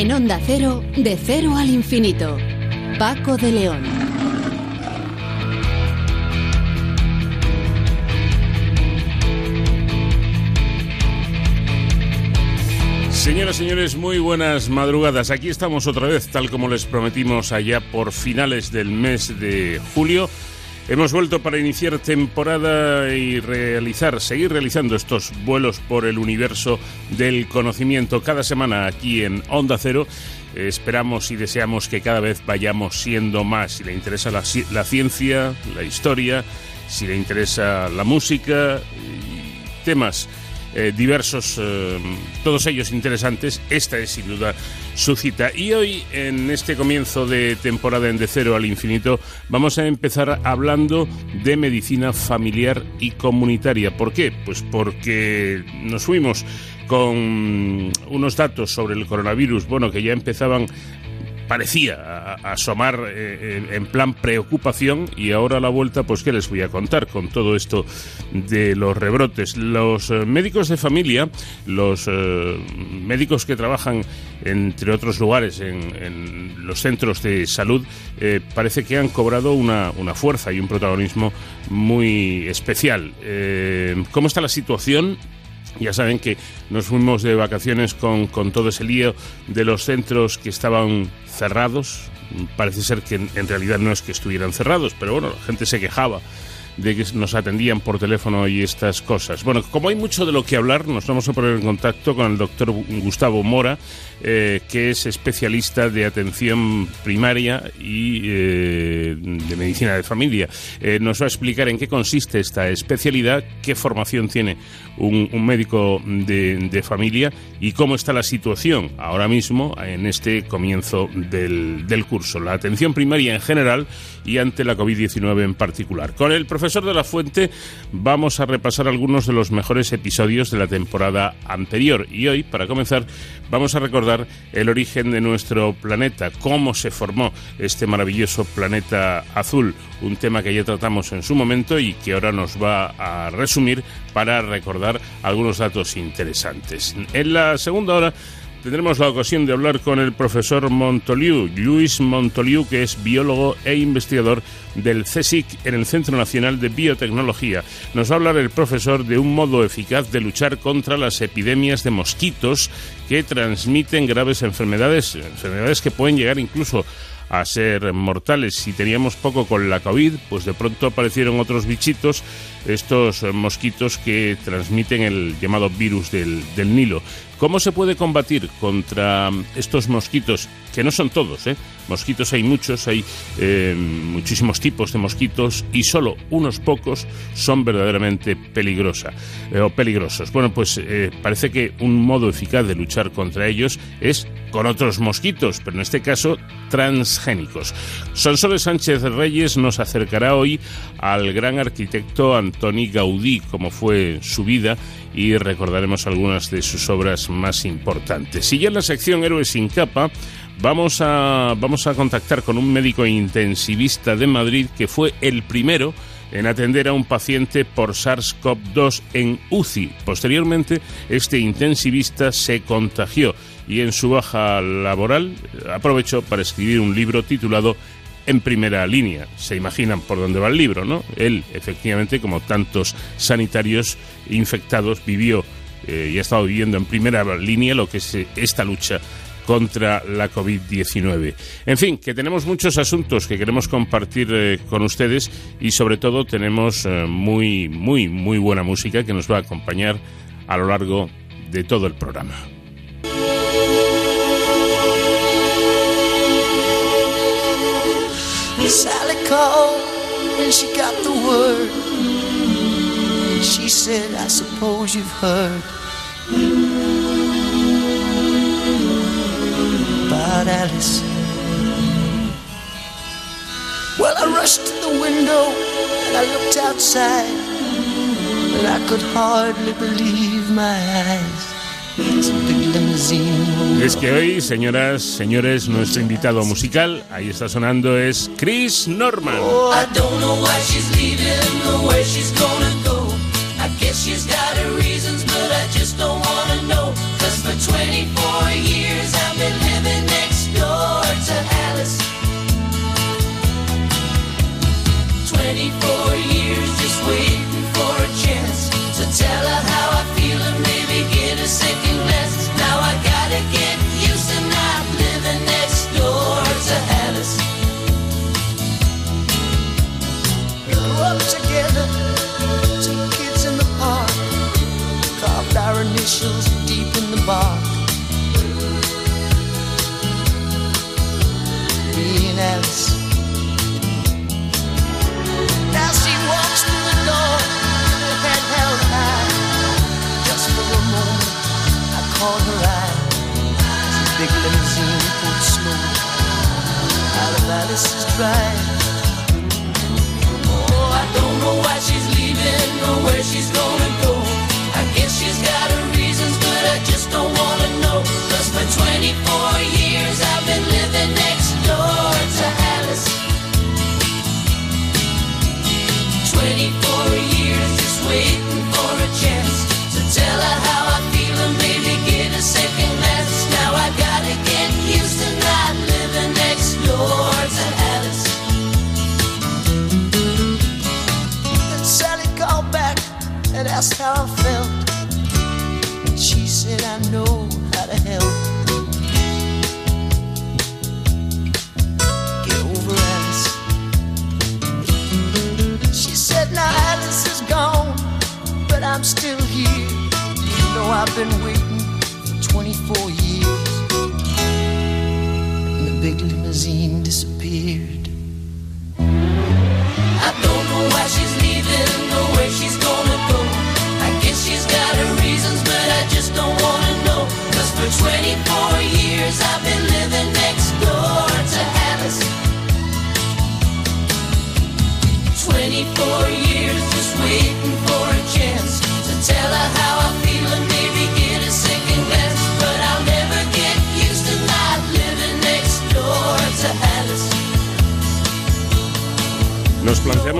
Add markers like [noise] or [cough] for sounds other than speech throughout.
En Onda Cero, de cero al infinito. Paco de León. Señoras y señores, muy buenas madrugadas. Aquí estamos otra vez, tal como les prometimos allá por finales del mes de julio. Hemos vuelto para iniciar temporada y realizar, seguir realizando estos vuelos por el universo del conocimiento cada semana aquí en Onda Cero. esperamos y deseamos que cada vez vayamos siendo más. Si le interesa la, la ciencia, la historia, si le interesa la música y temas eh, diversos, eh, todos ellos interesantes. Esta es sin duda su cita. Y hoy, en este comienzo de temporada en De Cero al Infinito, vamos a empezar hablando de medicina familiar y comunitaria. ¿Por qué? Pues porque nos fuimos con unos datos sobre el coronavirus, bueno, que ya empezaban parecía asomar eh, en plan preocupación y ahora a la vuelta, pues qué les voy a contar con todo esto de los rebrotes. Los eh, médicos de familia, los eh, médicos que trabajan entre otros lugares en, los centros de salud, parece que han cobrado una, una, fuerza y un protagonismo muy especial. ¿Cómo está la situación? Ya saben que nos fuimos de vacaciones con, con, todo ese lío de los centros que estaban cerrados. Parece ser que en, realidad no es que estuvieran cerrados, pero bueno, la gente se quejaba de que nos atendían por teléfono y estas cosas. Bueno, como hay mucho de lo que hablar, nos vamos a poner en contacto con el doctor Gustavo Mora, eh, que es especialista de atención primaria y eh, de medicina de familia. Eh, nos va a explicar en qué consiste esta especialidad, qué formación tiene un, médico de, familia y cómo está la situación ahora mismo en este comienzo del, del curso. La atención primaria en general y ante la COVID-19 en particular. Con el profesor de la Fuente vamos a repasar algunos de los mejores episodios de la temporada anterior y hoy, para comenzar, vamos a recordar el origen de nuestro planeta, cómo se formó este maravilloso planeta azul, un tema que ya tratamos en su momento y que ahora nos va a resumir para recordar algunos datos interesantes. En la segunda hora tendremos la ocasión de hablar con el profesor Montoliu, Luis Montoliu, que es biólogo e investigador del CSIC en el Centro Nacional de Biotecnología. Nos va a hablar el profesor de un modo eficaz de luchar contra las epidemias de mosquitos que transmiten graves enfermedades, enfermedades que pueden llegar incluso a ser mortales. Si teníamos poco con la COVID, pues de pronto aparecieron otros bichitos, estos mosquitos que transmiten el llamado virus del, del Nilo. ¿Cómo se puede combatir contra estos mosquitos? Que no son todos, ¿eh? Mosquitos hay muchos, hay eh, muchísimos tipos de mosquitos y solo unos pocos son verdaderamente peligrosa, eh, o peligrosos. Bueno, pues eh, parece que un modo eficaz de luchar contra ellos es con otros mosquitos, pero en este caso transgénicos. Sonsoles Sánchez Reyes nos acercará hoy al gran arquitecto Antoni Gaudí, como fue su vida, y recordaremos algunas de sus obras más importantes. Y ya en la sección Héroes sin capa vamos a, vamos a contactar con un médico intensivista de Madrid que fue el primero en atender a un paciente por SARS-CoV-2 en UCI. Posteriormente, este intensivista se contagió y en su baja laboral aprovechó para escribir un libro titulado en primera línea. Se imaginan por dónde va el libro, ¿no? Él, efectivamente, como tantos sanitarios infectados, vivió eh, y ha estado viviendo en primera línea lo que es eh, esta lucha contra la COVID-19. En fin, que tenemos muchos asuntos que queremos compartir eh, con ustedes y sobre todo tenemos muy, muy, muy buena música que nos va a acompañar a lo largo de todo el programa. Sally. Said, I suppose you've heard about Alice. Well, I rushed to the window and I looked outside, and I could hardly believe my eyes. Es que hoy, señoras, señores, nuestro invitado musical, ahí está sonando, es Chris Norman. Oh, guess she's got her reasons, but I just don't wanna know. Cause for 24 years I've been living next door to Alice. 24 years just waiting for a chance to tell her how I feel and maybe get a second. embark. Venus. Now she walks through the door, her head held high. Just for a moment, I caught her eye. As big limousine pulled slowly out of Alice's drive. Oh, I don't know why she's leaving or where she's gonna Go don't wanna know. Cause for 24 years I've been living I'm still here. You know I've been waiting for 24 years. And the big limousine disappeared. I don't know why she's leaving or where she's gonna go. I guess she's got her reasons, but I just don't wanna know. Cause for 24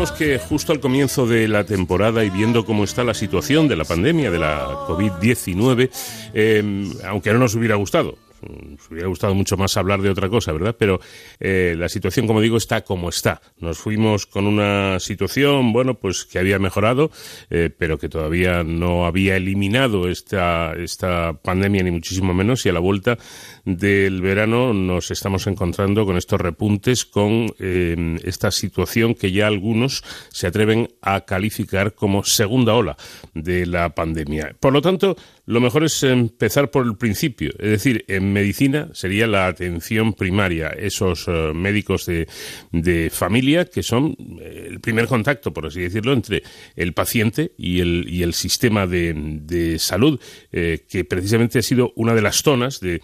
Planteamos que justo al comienzo de la temporada y viendo cómo está la situación de la pandemia, de la COVID-19, eh, aunque no nos hubiera gustado, nos hubiera gustado mucho más hablar de otra cosa, ¿verdad? Pero eh, la situación, como digo, está como está. Nos fuimos con una situación, bueno, pues que había mejorado, eh, pero que todavía no había eliminado esta, esta pandemia, ni muchísimo menos, y a la vuelta del verano nos estamos encontrando con estos repuntes, con eh, esta situación que ya algunos se atreven a calificar como segunda ola de la pandemia. Por lo tanto, lo mejor es empezar por el principio, es decir, en medicina sería la atención primaria, esos uh, médicos de, de, familia que son eh, el primer contacto, por así decirlo, entre el paciente y el, y el sistema de, de salud, eh, que precisamente ha sido una de las zonas de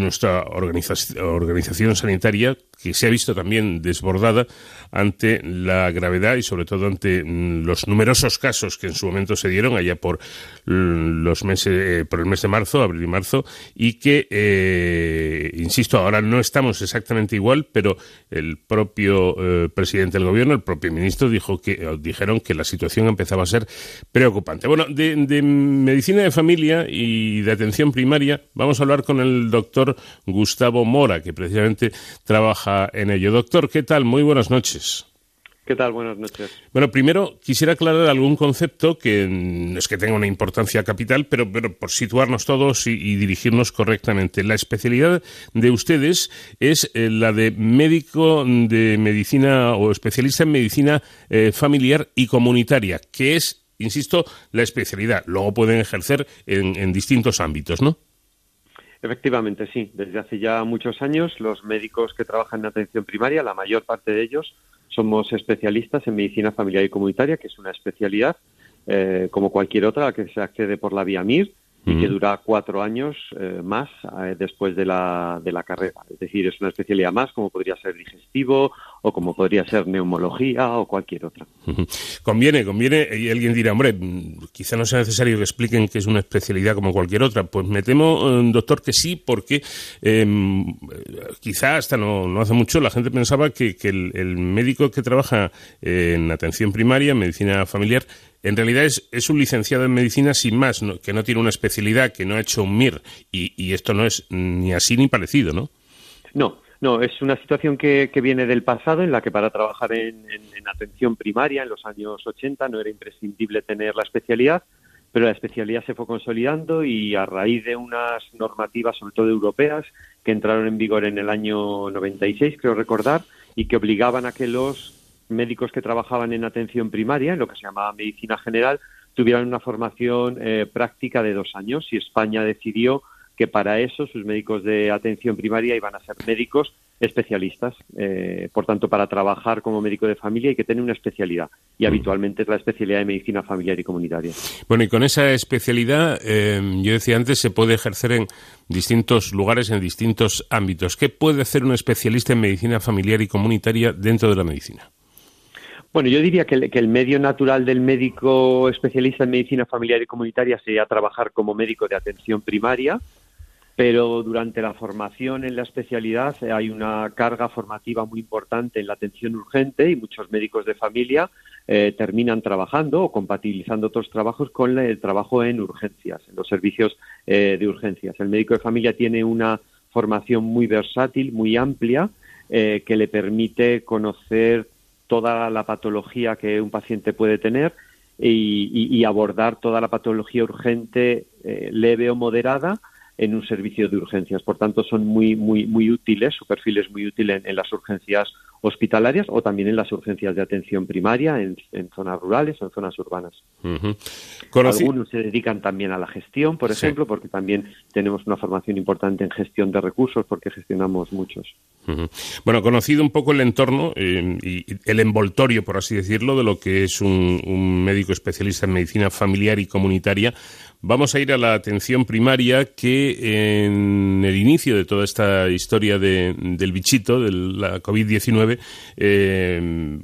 nuestra organiza organización sanitaria que se ha visto también desbordada ante la gravedad y sobre todo ante mm, los numerosos casos que en su momento se dieron allá por los meses eh, por el mes de marzo, abril y marzo y que eh, insisto, ahora no estamos exactamente igual, pero el propio eh, presidente del gobierno, el propio ministro dijo que dijeron que la situación empezaba a ser preocupante. Bueno, de, de medicina de familia y de atención primaria vamos a hablar con el doctor Gustavo Mora, que precisamente trabaja en ello. Doctor, ¿qué tal? Muy buenas noches. ¿Qué tal? Buenas noches. Bueno, primero quisiera aclarar algún concepto que no es que tenga una importancia capital, pero, pero por situarnos todos y, y, dirigirnos correctamente. La especialidad de ustedes es eh, la de médico de medicina o especialista en medicina eh, familiar y comunitaria, que es, insisto, la especialidad. Luego pueden ejercer en, en distintos ámbitos, ¿no? Efectivamente, sí. Desde hace ya muchos años, los médicos que trabajan en atención primaria, la mayor parte de ellos, somos especialistas en medicina familiar y comunitaria, que es una especialidad eh, como cualquier otra a la que se accede por la vía MIR y que dura cuatro años eh, más eh, después de la, de la carrera. Es decir, es una especialidad más como podría ser digestivo o como podría ser neumología o cualquier otra. [laughs] Conviene, conviene, y alguien dirá, hombre, quizá no sea necesario que expliquen que es una especialidad como cualquier otra. Pues me temo, doctor, que sí, porque eh, quizá hasta no, no, hace mucho la gente pensaba que, que el, el, médico que trabaja en atención primaria, en medicina familiar, en realidad es, es, un licenciado en medicina sin más, ¿no? que no tiene una especialidad, que no ha hecho un MIR, y, y, esto no es ni así ni parecido, ¿no? No, no, es una situación que, que viene del pasado en la que para trabajar en, en, en, atención primaria en los años 80 no era imprescindible tener la especialidad, pero la especialidad se fue consolidando y a raíz de unas normativas, sobre todo europeas, que entraron en vigor en el año 96, creo recordar, y que obligaban a que los médicos que trabajaban en atención primaria, en lo que se llamaba medicina general, tuvieran una formación eh, práctica de dos años. Y España decidió que para eso sus médicos de atención primaria iban a ser médicos especialistas. Eh, por tanto, para trabajar como médico de familia hay que tener una especialidad y Mm. habitualmente es la especialidad de medicina familiar y comunitaria. Bueno, y con esa especialidad, eh, yo decía antes, se puede ejercer en distintos lugares, en distintos ámbitos. ¿Qué puede hacer un especialista en medicina familiar y comunitaria dentro de la medicina? Bueno, yo diría que el, que el medio natural del médico especialista en medicina familiar y comunitaria sería trabajar como médico de atención primaria, pero durante la formación en la especialidad eh, hay una carga formativa muy importante en la atención urgente y muchos médicos de familia eh, terminan trabajando o compatibilizando otros trabajos con el trabajo en urgencias, en los servicios eh, de urgencias. El médico de familia tiene una formación muy versátil, muy amplia, que le permite conocer toda la patología que un paciente puede tener y, abordar toda la patología urgente leve o moderada en un servicio de urgencias. Por tanto, son muy, muy, muy útiles, su perfil es muy útil en, en las urgencias hospitalarias o también en las urgencias de atención primaria en, en zonas rurales o en zonas urbanas. Algunos se dedican también a la gestión, por Sí. ejemplo, porque también tenemos una formación importante en gestión de recursos, porque gestionamos muchos. Bueno, conocido un poco el entorno eh, y el envoltorio, por así decirlo, de lo que es un, un médico especialista en medicina familiar y comunitaria, vamos a ir a la atención primaria que en el inicio de toda esta historia de- del bichito, de la COVID-19, eh,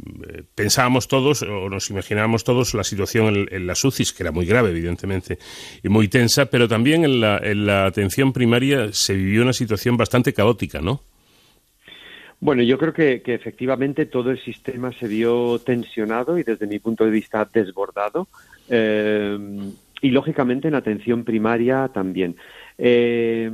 pensábamos todos o nos imaginábamos todos la situación en, en las UCIs, que era muy grave, evidentemente, y muy tensa, pero también en la, en la atención primaria se vivió una situación bastante caótica, ¿no? Bueno, yo creo que, efectivamente todo el sistema se vio tensionado y desde mi punto de vista desbordado. eh, y lógicamente en atención primaria también. Eh,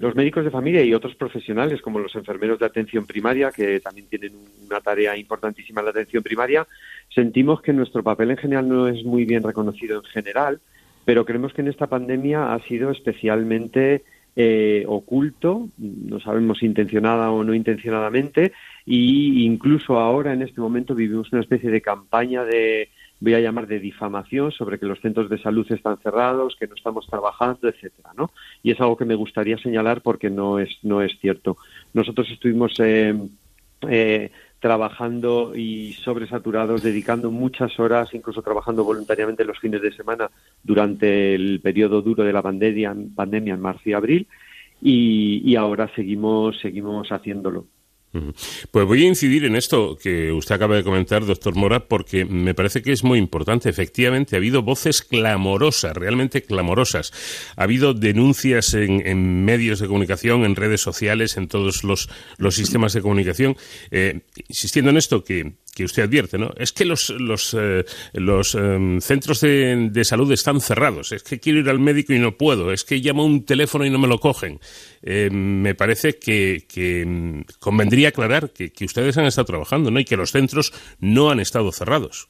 los médicos de familia y otros profesionales, como los enfermeros de atención primaria, que también tienen una tarea importantísima en la atención primaria, sentimos que nuestro papel en general no es muy bien reconocido en general, pero creemos que en esta pandemia ha sido especialmente eh, oculto, no sabemos intencionada o no intencionadamente, y incluso ahora en este momento vivimos una especie de campaña de, voy a llamar de difamación sobre que los centros de salud están cerrados, que no estamos trabajando, etcétera, ¿no? Y es algo que me gustaría señalar porque no es no es cierto. Nosotros estuvimos eh, eh, trabajando y sobresaturados, dedicando muchas horas, incluso trabajando voluntariamente los fines de semana durante el periodo duro de la pandemia, pandemia en marzo y abril, y, y ahora seguimos seguimos haciéndolo. Pues voy a incidir en esto que usted acaba de comentar, doctor Mora, porque me parece que es muy importante. Efectivamente, ha habido voces clamorosas, realmente clamorosas. Ha habido denuncias en, en medios de comunicación, en redes sociales, en todos los, los sistemas de comunicación, eh, insistiendo en esto que, que usted advierte, ¿no? Es que los, los, eh, los eh, centros de, de salud están cerrados. Es que quiero ir al médico y no puedo. Es que llamo un teléfono y no me lo cogen. Eh, me parece que, que mm, convendría aclarar que, que ustedes han estado trabajando, ¿no? Y que los centros no han estado cerrados.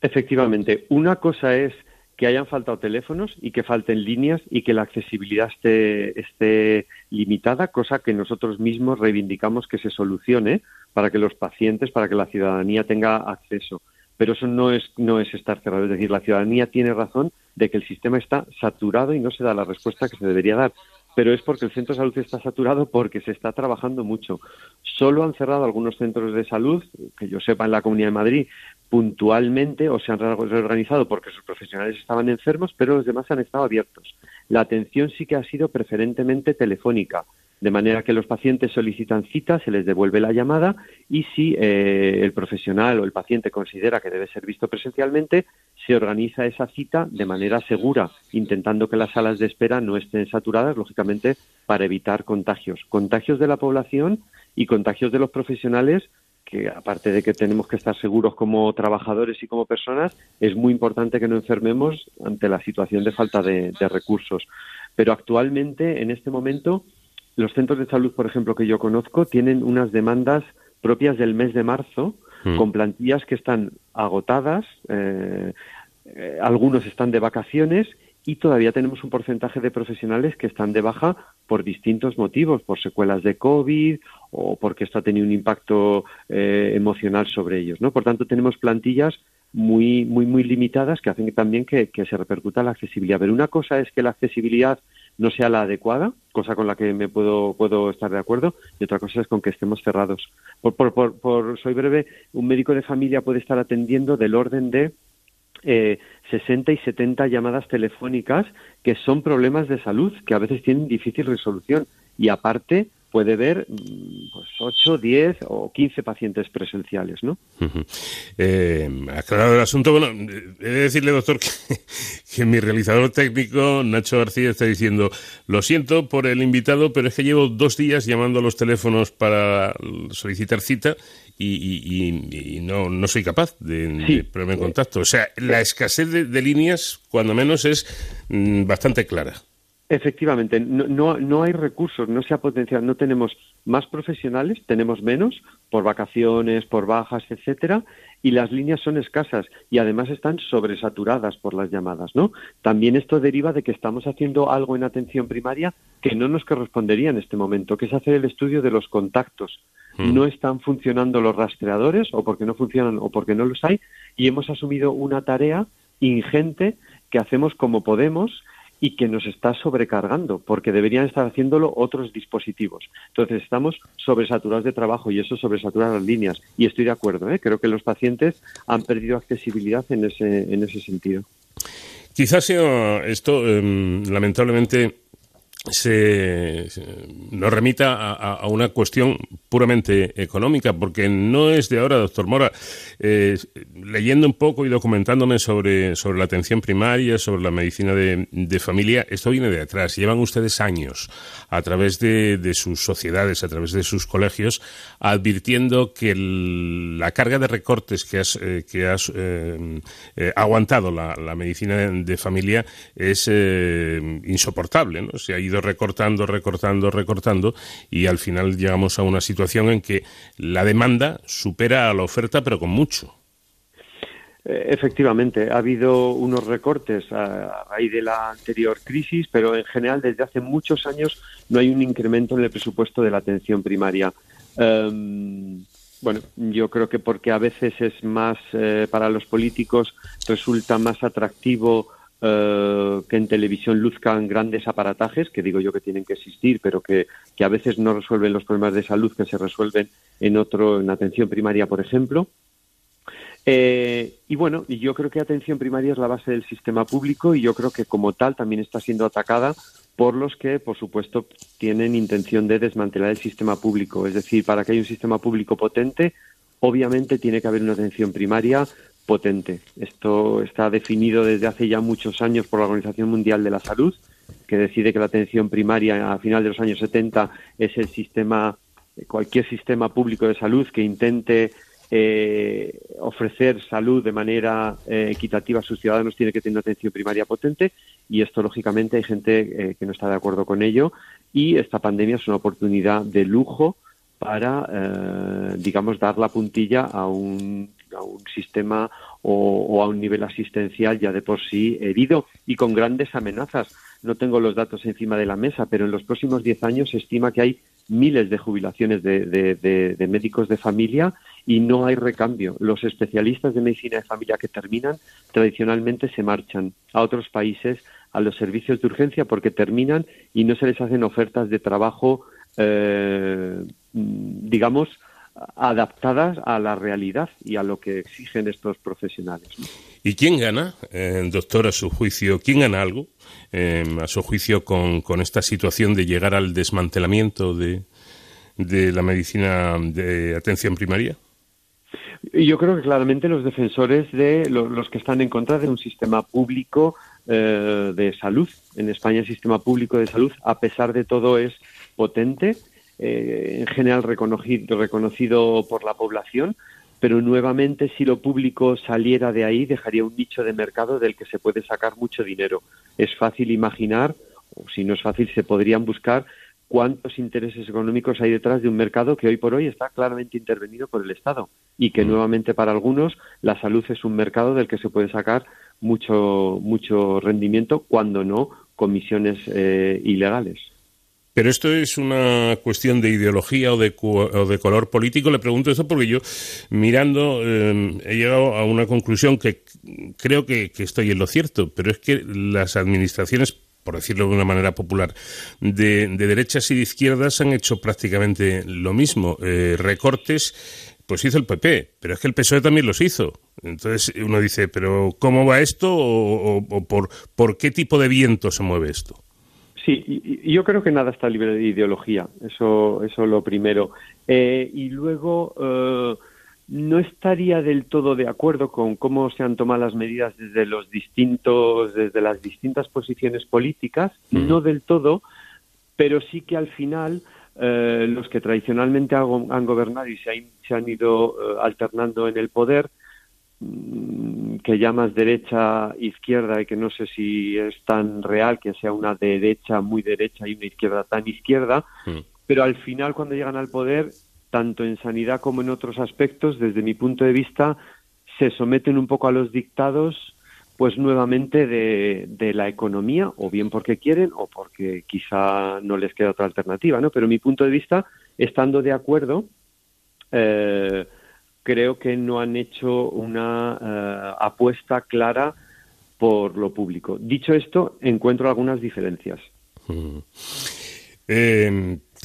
Efectivamente, una cosa es que hayan faltado teléfonos y que falten líneas y que la accesibilidad esté, esté limitada, cosa que nosotros mismos reivindicamos que se solucione para que los pacientes, para que la ciudadanía tenga acceso. Pero eso no es, no es estar cerrado. Es decir, la ciudadanía tiene razón de que el sistema está saturado y no se da la respuesta que se debería dar. Pero es porque el centro de salud está saturado porque se está trabajando mucho. Solo han cerrado algunos centros de salud, que yo sepa en la Comunidad de Madrid, puntualmente o se han reorganizado porque sus profesionales estaban enfermos, pero los demás han estado abiertos. La atención sí que ha sido preferentemente telefónica, de manera que los pacientes solicitan cita, se les devuelve la llamada y si eh, el profesional o el paciente considera que debe ser visto presencialmente, se organiza esa cita de manera segura, intentando que las salas de espera no estén saturadas, lógicamente, para evitar contagios. Contagios de la población y contagios de los profesionales que aparte de que tenemos que estar seguros como trabajadores y como personas, es muy importante que no enfermemos ante la situación de falta de, de, recursos. Pero actualmente, en este momento, los centros de salud, por ejemplo, que yo conozco, tienen unas demandas propias del mes de marzo, mm. con plantillas que están agotadas, eh, eh, algunos están de vacaciones y todavía tenemos un porcentaje de profesionales que están de baja por distintos motivos, por secuelas de COVID o porque esto ha tenido un impacto eh, emocional sobre ellos, ¿no? Por tanto, tenemos plantillas muy, muy, muy limitadas que hacen también que, que, se repercuta la accesibilidad. Pero una cosa es que la accesibilidad no sea la adecuada, cosa con la que me puedo, puedo estar de acuerdo, y otra cosa es con que estemos cerrados. Por, por, por, por soy breve, un médico de familia puede estar atendiendo del orden de eh, 60 y 70 llamadas telefónicas que son problemas de salud que a veces tienen difícil resolución y aparte puede ver mm, pues 8, 10 o 15 pacientes presenciales, ¿no? eh, aclarado el asunto, bueno, he de decirle, doctor, [laughs] que, que, mi realizador técnico, Nacho García, está diciendo, lo siento por el invitado, pero es que llevo dos días llamando a los teléfonos para solicitar cita y, y, y no, no, soy capaz de, sí. de, ponerme en contacto. O sea, la escasez de, de líneas, cuando menos, es mm, bastante clara. Efectivamente, no, no, no, hay recursos, no se ha potenciado, no tenemos más profesionales, tenemos menos por vacaciones, por bajas, etcétera, y las líneas son escasas y además están sobresaturadas por las llamadas, ¿no? También esto deriva de que estamos haciendo algo en atención primaria que no nos correspondería en este momento, que es hacer el estudio de los contactos. Mm. No están funcionando los rastreadores o porque no funcionan o porque no los hay y hemos asumido una tarea ingente que hacemos como podemos y que nos está sobrecargando, porque deberían estar haciéndolo otros dispositivos. Entonces, estamos sobresaturados de trabajo y eso sobresatura las líneas. Y estoy de acuerdo, ¿eh? creo que los pacientes han perdido accesibilidad en ese, en ese sentido. Quizás sea esto, eh, lamentablemente, se, nos remita a, una cuestión puramente económica, porque no es de ahora, doctor Mora. Leyendo un poco y documentándome sobre, sobre la atención primaria, sobre la medicina de, de, familia, esto viene de atrás. Llevan ustedes años a través de, de sus sociedades, a través de sus colegios, advirtiendo que el, la carga de recortes que has, eh, que has eh, eh, aguantado la, medicina de familia es eh, insoportable. ¿no? Se ha ido recortando, recortando, recortando y al final llegamos a una situación en que la demanda supera a la oferta, pero con mucho. Eh, efectivamente, ha habido unos recortes a raíz de la anterior crisis, pero en general desde hace muchos años no hay un incremento en el presupuesto de la atención primaria. Um, bueno, yo creo que porque a veces es más eh, para los políticos resulta más atractivo eh, que en televisión luzcan grandes aparatajes, que digo yo que tienen que existir, pero que, que, a veces no resuelven los problemas de salud que se resuelven en otro, en atención primaria, por ejemplo. Eh, y bueno, yo creo que atención primaria es la base del sistema público y yo creo que como tal también está siendo atacada por los que, por supuesto, tienen intención de desmantelar el sistema público. Es decir, para que haya un sistema público potente, obviamente tiene que haber una atención primaria potente. Esto está definido desde hace ya muchos años por la Organización Mundial de la Salud, que decide que la atención primaria a final de los años 70 es el sistema, cualquier sistema público de salud que intente eh, ofrecer salud de manera eh, equitativa a sus ciudadanos tiene que tener una atención primaria potente y esto lógicamente hay gente eh, que no está de acuerdo con ello y esta pandemia es una oportunidad de lujo para, eh, digamos, dar la puntilla a un a un sistema o, a un nivel asistencial ya de por sí herido y con grandes amenazas. No tengo los datos encima de la mesa, pero en los próximos diez años se estima que hay miles de jubilaciones de, médicos de familia y no hay recambio. Los especialistas de medicina de familia que terminan tradicionalmente se marchan a otros países a los servicios de urgencia porque terminan y no se les hacen ofertas de trabajo, eh, digamos, adaptadas a la realidad y a lo que exigen estos profesionales. ¿no? ¿Y quién gana, eh, doctor, a su juicio? ¿Quién gana algo, eh, a su juicio, con, con, esta situación de llegar al desmantelamiento de, de la medicina de atención primaria? Yo creo que claramente los defensores de los, los que están en contra de un sistema público eh, de salud. En España el sistema público de salud, a pesar de todo, es potente eh, en general reconocido, reconocido por la población, pero nuevamente si lo público saliera de ahí dejaría un nicho de mercado del que se puede sacar mucho dinero. Es fácil imaginar, o si no es fácil, se podrían buscar cuántos intereses económicos hay detrás de un mercado que hoy por hoy está claramente intervenido por el Estado y que nuevamente para algunos la salud es un mercado del que se puede sacar mucho mucho rendimiento cuando no comisiones eh, ilegales. Pero esto es una cuestión de ideología o de, o de color político. Le pregunto eso porque yo, mirando, eh, he llegado a una conclusión que creo que, estoy en lo cierto, pero es que las administraciones por decirlo de una manera popular, de, derechas y de izquierdas han hecho prácticamente lo mismo. Eh, recortes, pues hizo el PP, pero es que el PSOE también los hizo. Entonces uno dice, pero ¿cómo va esto o, por qué tipo de viento se mueve esto? Sí, y, yo creo que nada está libre de ideología, eso, eso lo primero. Eh, y luego, eh, no estaría del todo de acuerdo con cómo se han tomado las medidas desde los distintos, desde las distintas posiciones políticas, no del todo, pero sí que al final eh, los que tradicionalmente han, gobernado y se, se han ido alternando en el poder, Mm, que llamas derecha izquierda y que no sé si es tan real que sea una derecha muy derecha y una izquierda tan izquierda, mm. pero al final cuando llegan al poder, tanto en sanidad como en otros aspectos, desde mi punto de vista, se someten un poco a los dictados pues nuevamente de, de la economía, o bien porque quieren o porque quizá no les queda otra alternativa, ¿no? Pero mi punto de vista, estando de acuerdo, eh, creo que no han hecho una eh, apuesta clara por lo público. Dicho esto, encuentro algunas diferencias. Mm.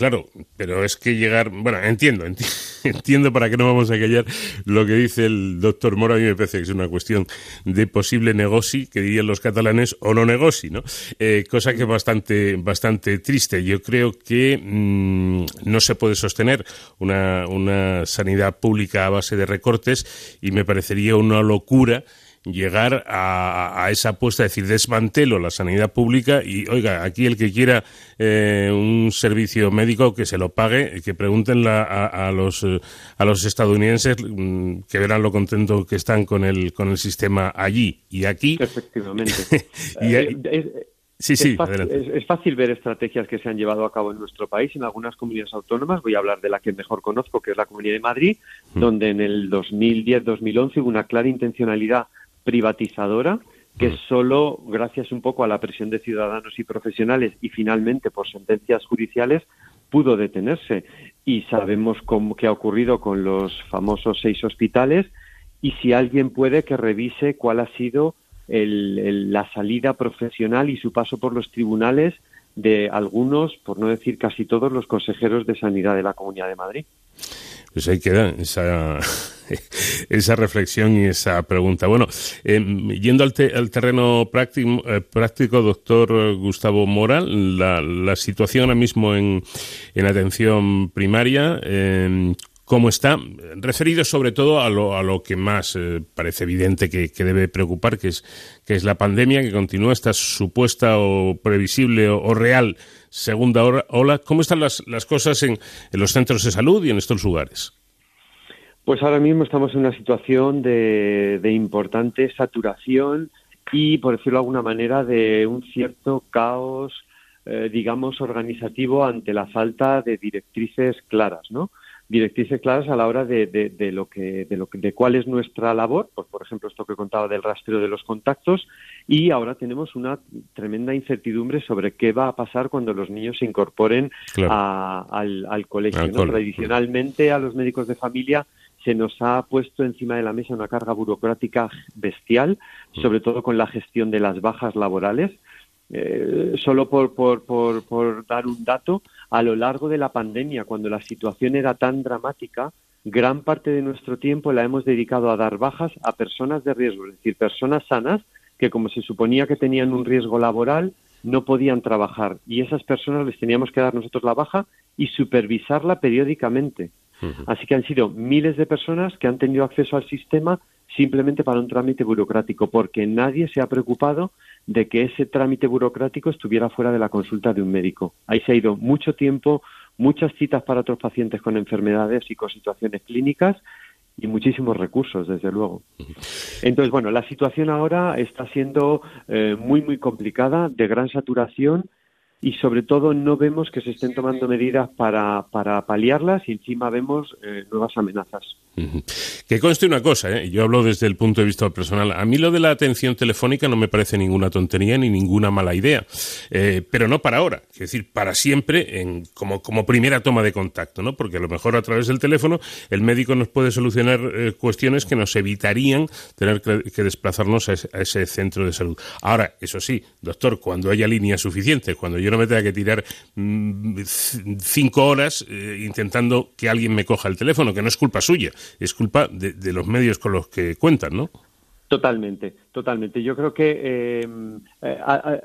Claro, pero es que llegar, bueno, entiendo, [laughs] entiendo para qué no vamos a callar lo que dice el doctor Mora, a mí me parece que es una cuestión de posible negoci, que dirían los catalanes, o no negoci, ¿no? Eh, cosa que es bastante, bastante triste. Yo creo que mm, no se puede sostener una, una sanidad pública a base de recortes y me parecería una locura llegar a, esa apuesta, es decir, desmantelo la sanidad pública y, oiga, aquí el que quiera eh, un servicio médico que se lo pague, que pregunten a, los, eh, a los estadounidenses mm, que verán lo contento que están con el, con el sistema allí y aquí. Efectivamente. [laughs] Eh, sí, sí, es, fácil, ver estrategias que se han llevado a cabo en nuestro país, en algunas comunidades autónomas. Voy a hablar de la que mejor conozco, que es la Comunidad de Madrid, mm. donde en el 2010-2011 hubo una clara intencionalidad privatizadora que mm. solo gracias un poco a la presión de ciudadanos y profesionales y finalmente por sentencias judiciales pudo detenerse. Y sabemos cómo, qué ha ocurrido con los famosos seis hospitales y si alguien puede que revise cuál ha sido la salida profesional y su paso por los tribunales de algunos, por no decir casi todos, los consejeros de sanidad de la Comunidad de Madrid. Pues ahí queda esa, [laughs] esa reflexión y esa pregunta. Bueno, em, yendo al, terreno práctico, eh, práctico, doctor Gustavo Moral, la, situación ahora mismo en, en atención primaria, eh, cómo está, referido sobre todo a lo, a lo que más eh, parece evidente que, debe preocupar, que es, la pandemia que continúa, esta supuesta o previsible o, real segunda ola. ¿Cómo están las, las cosas en, los centros de salud y en estos lugares? Pues ahora mismo estamos en una situación de, de importante saturación y, por decirlo de alguna manera, de un cierto caos, eh, digamos, organizativo ante la falta de directrices claras, ¿no? Directrices claras a la hora de, de, lo que de lo de cuál es nuestra labor pues por ejemplo esto que contaba del rastreo de los contactos y ahora tenemos una tremenda incertidumbre sobre qué va a pasar cuando los niños se incorporen al, colegio tradicionalmente a los médicos de familia se nos ha puesto encima de la mesa una carga burocrática bestial mm. sobre todo con la gestión de las bajas laborales. Eh, solo por, por, por, por dar un dato, a lo largo de la pandemia, cuando la situación era tan dramática, gran parte de nuestro tiempo la hemos dedicado a dar bajas a personas de riesgo, es decir, personas sanas que como se suponía que tenían un riesgo laboral, no podían trabajar y esas personas les teníamos que dar nosotros la baja y supervisarla periódicamente. Así que han sido miles de personas que han tenido acceso al sistema simplemente para un trámite burocrático, porque nadie se ha preocupado de que ese trámite burocrático estuviera fuera de la consulta de un médico. Ahí se ha ido mucho tiempo, muchas citas para otros pacientes con enfermedades y con situaciones clínicas y muchísimos recursos, desde luego. Entonces, bueno, la situación ahora está siendo eh, muy, muy complicada, de gran saturación y sobre todo no vemos que se estén tomando medidas para, para paliarlas y encima vemos eh, nuevas amenazas. Que conste una cosa, ¿eh? yo hablo desde el punto de vista personal. A mí lo de la atención telefónica no me parece ninguna tontería ni ninguna mala idea, eh, pero no para ahora, es decir, para siempre en, como, primera toma de contacto, ¿no? Porque a lo mejor a través del teléfono el médico nos puede solucionar eh, cuestiones que nos evitarían tener que, desplazarnos a ese, centro de salud. Ahora, eso sí, doctor, cuando haya líneas suficientes, cuando yo no me tenga que tirar mm, cinco horas intentando que alguien me coja el teléfono, que no es culpa suya, es culpa de, los medios con los que cuentan, ¿no? Totalmente, totalmente. Yo creo que eh, eh,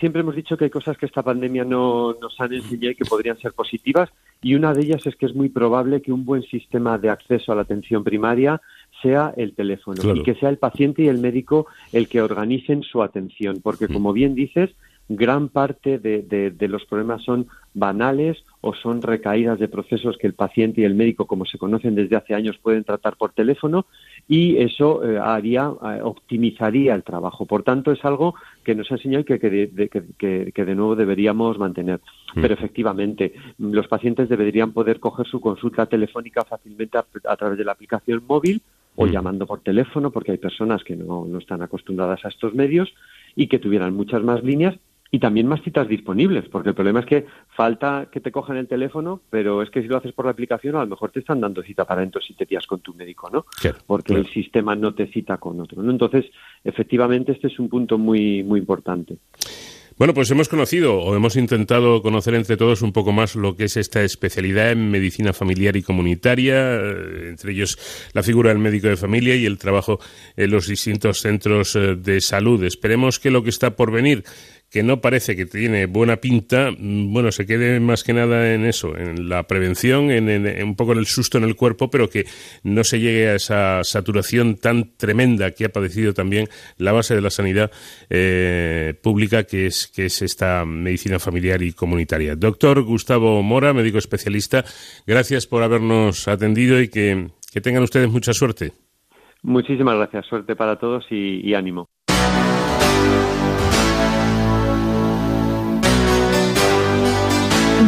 siempre hemos dicho que hay cosas que esta pandemia no nos han enseñado y que podrían ser positivas y una de ellas es que es muy probable que un buen sistema de acceso a la atención primaria sea el teléfono y que sea el paciente y el médico el que organicen su atención, porque mm. como bien dices, gran parte de, los problemas son banales o son recaídas de procesos que el paciente y el médico, como se conocen desde hace años, pueden tratar por teléfono y eso eh, haría, eh, optimizaría el trabajo. Por tanto, es algo que nos ha enseñado y que, que, de nuevo deberíamos mantener. Mm. Pero efectivamente, los pacientes deberían poder coger su consulta telefónica fácilmente a, través de la aplicación móvil o mm. llamando por teléfono, porque hay personas que no, no están acostumbradas a estos medios y que tuvieran muchas más líneas y también más citas disponibles, porque el problema es que falta que te cojan el teléfono, pero es que si lo haces por la aplicación, a lo mejor te están dando cita para dentro si te tías con tu médico, ¿no? porque el sistema no te cita con otro, ¿no? Entonces, efectivamente, este es un punto muy, muy importante. Bueno, pues hemos conocido o hemos intentado conocer entre todos un poco más lo que es esta especialidad en medicina familiar y comunitaria, eh, entre ellos la figura del médico de familia y el trabajo en los distintos centros eh, de salud. Esperemos que lo que está por venir que no parece que tiene buena pinta, mm, bueno, se quede más que nada en eso, en la prevención, en, un poco en el susto en el cuerpo, pero que no se llegue a esa saturación tan tremenda que ha padecido también la base de la sanidad eh, pública, que es, que es esta medicina familiar y comunitaria. Doctor Gustavo Mora, médico especialista, gracias por habernos atendido y que, tengan ustedes mucha suerte. Muchísimas gracias, suerte para todos y ánimo.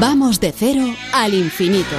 Vamos de cero al infinito.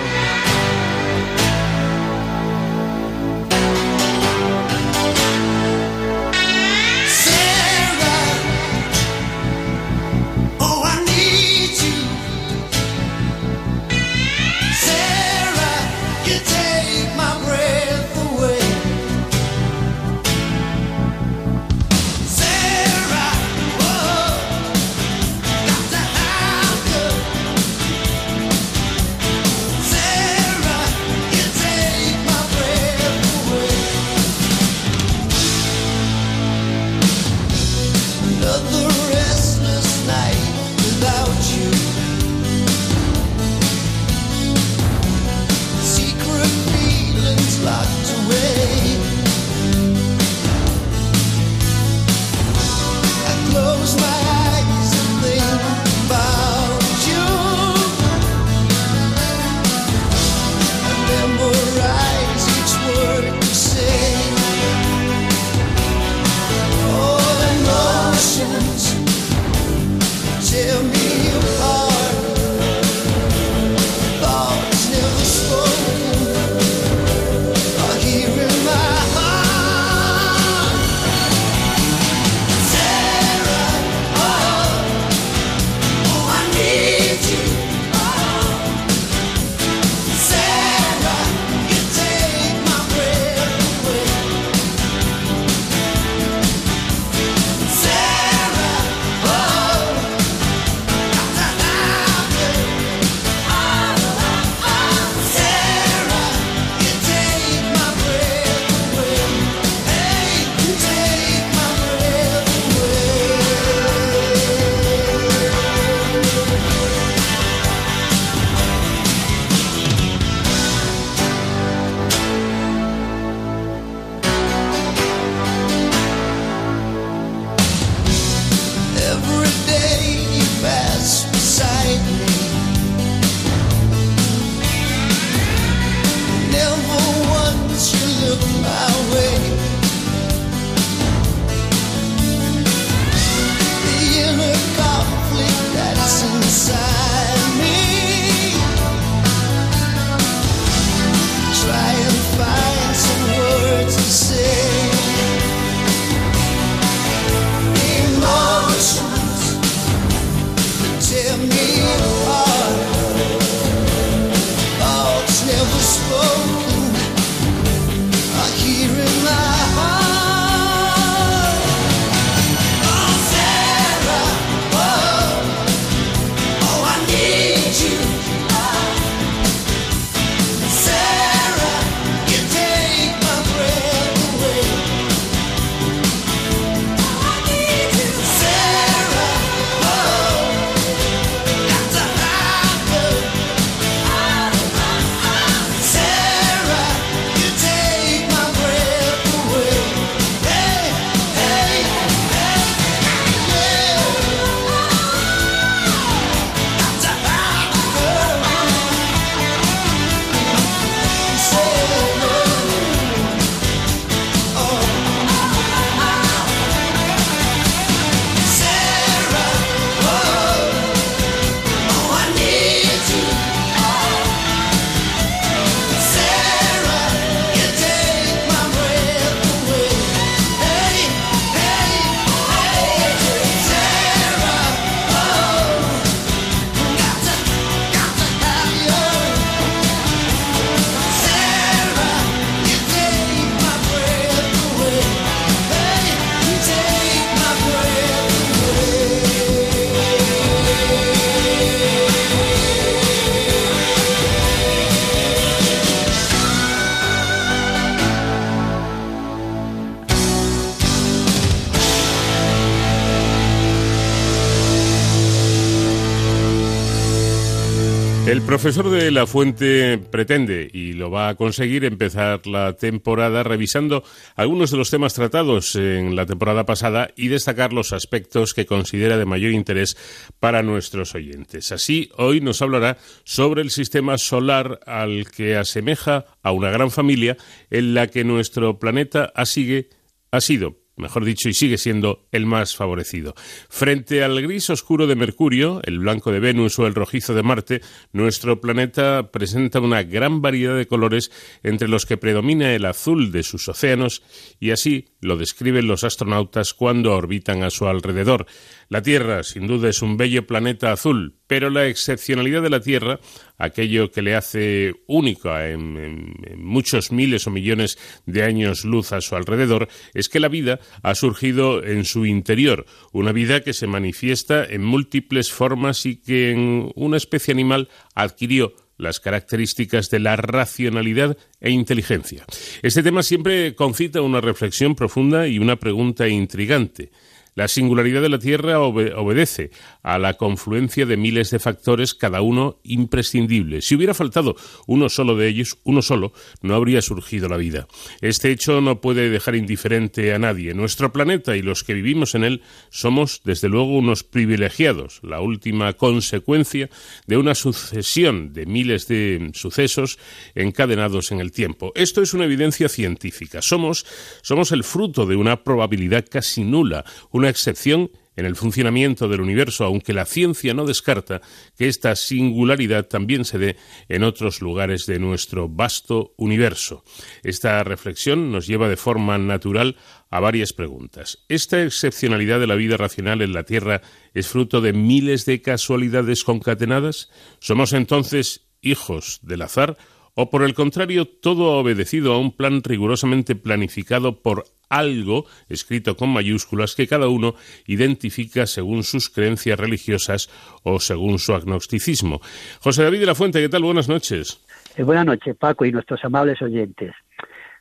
El profesor de La Fuente pretende, y lo va a conseguir, empezar la temporada revisando algunos de los temas tratados en la temporada pasada y destacar los aspectos que considera de mayor interés para nuestros oyentes. Así, hoy nos hablará sobre el sistema solar al que asemeja a una gran familia en la que nuestro planeta ha, ha sido mejor dicho, y sigue siendo el más favorecido. Frente al gris oscuro de Mercurio, el blanco de Venus o el rojizo de Marte, nuestro planeta presenta una gran variedad de colores entre los que predomina el azul de sus océanos y así lo describen los astronautas cuando orbitan a su alrededor. La Tierra, sin duda, es un bello planeta azul, pero la excepcionalidad de la Tierra, aquello que le hace única en, muchos miles o millones de años luz a su alrededor, es que la vida ha surgido en su interior, una vida que se manifiesta en múltiples formas y que en una especie animal adquirió las características de la racionalidad e inteligencia. Este tema siempre concita una reflexión profunda y una pregunta intrigante. La singularidad de la Tierra obedece a la confluencia de miles de factores, cada uno imprescindible. Si hubiera faltado uno solo de ellos, uno solo, no habría surgido la vida. Este hecho no puede dejar indiferente a nadie. Nuestro planeta y los que vivimos en él somos, desde luego, unos privilegiados, la última consecuencia de una sucesión de miles de sucesos encadenados en el tiempo. Esto es una evidencia científica. Somos, somos el fruto de una probabilidad casi nula, una excepción en el funcionamiento del universo, aunque la ciencia no descarta que esta singularidad también se dé en otros lugares de nuestro vasto universo. Esta reflexión nos lleva de forma natural a varias preguntas. ¿Esta excepcionalidad de la vida racional en la Tierra es fruto de miles de casualidades concatenadas? ¿Somos entonces hijos del azar? ¿O por el contrario, todo ha obedecido a un plan rigurosamente planificado por algo escrito con mayúsculas que cada uno identifica según sus creencias religiosas o según su agnosticismo. José David de la Fuente, ¿qué tal? Buenas noches. Eh, buenas noches, Paco, y nuestros amables oyentes.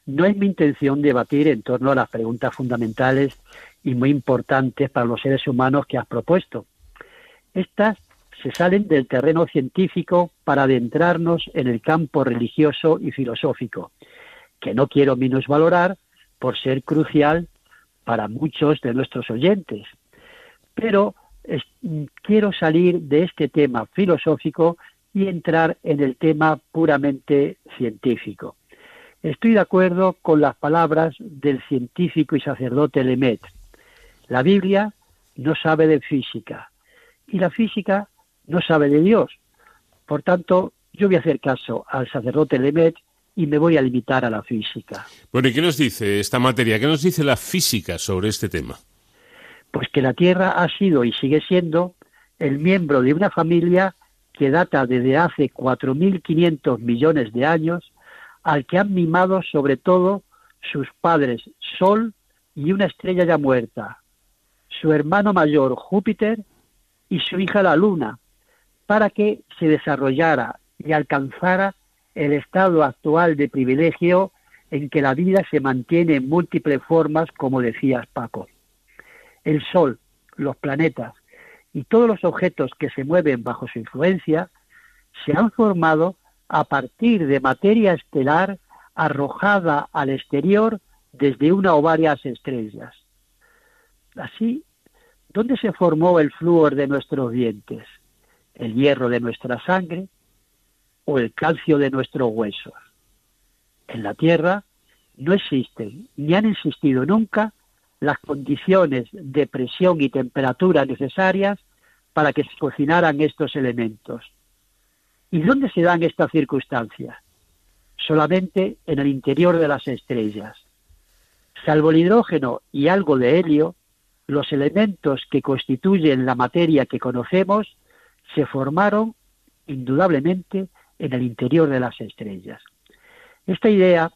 No es mi intención debatir en torno a las preguntas fundamentales y muy importantes para los seres humanos que has propuesto. Estas se salen del terreno científico para adentrarnos en el campo religioso y filosófico, que no quiero minusvalorar por ser crucial para muchos de nuestros oyentes. Pero quiero salir de este tema filosófico y entrar en el tema puramente científico. Estoy de acuerdo con las palabras del científico y sacerdote Lemet. La Biblia no sabe de física y la física no sabe de Dios. Por tanto, yo voy a hacer caso al sacerdote Lemet y me voy a limitar a la física. Bueno, ¿y qué nos dice esta materia? ¿Qué nos dice la física sobre este tema? Pues que la Tierra ha sido y sigue siendo el miembro de una familia que data desde hace 4.500 millones de años, al que han mimado sobre todo sus padres Sol y una estrella ya muerta, su hermano mayor Júpiter y su hija la Luna, para que se desarrollara y alcanzara el estado actual de privilegio en que la vida se mantiene en múltiples formas, como decías Paco. El Sol, los planetas y todos los objetos que se mueven bajo su influencia se han formado a partir de materia estelar arrojada al exterior desde una o varias estrellas. Así, ¿dónde se formó el flúor de nuestros dientes? ¿El hierro de nuestra sangre? o el calcio de nuestros huesos. En la Tierra no existen ni han existido nunca las condiciones de presión y temperatura necesarias para que se cocinaran estos elementos. ¿Y dónde se dan estas circunstancias? Solamente en el interior de las estrellas. Salvo el hidrógeno y algo de helio, los elementos que constituyen la materia que conocemos se formaron indudablemente en el interior de las estrellas. Esta idea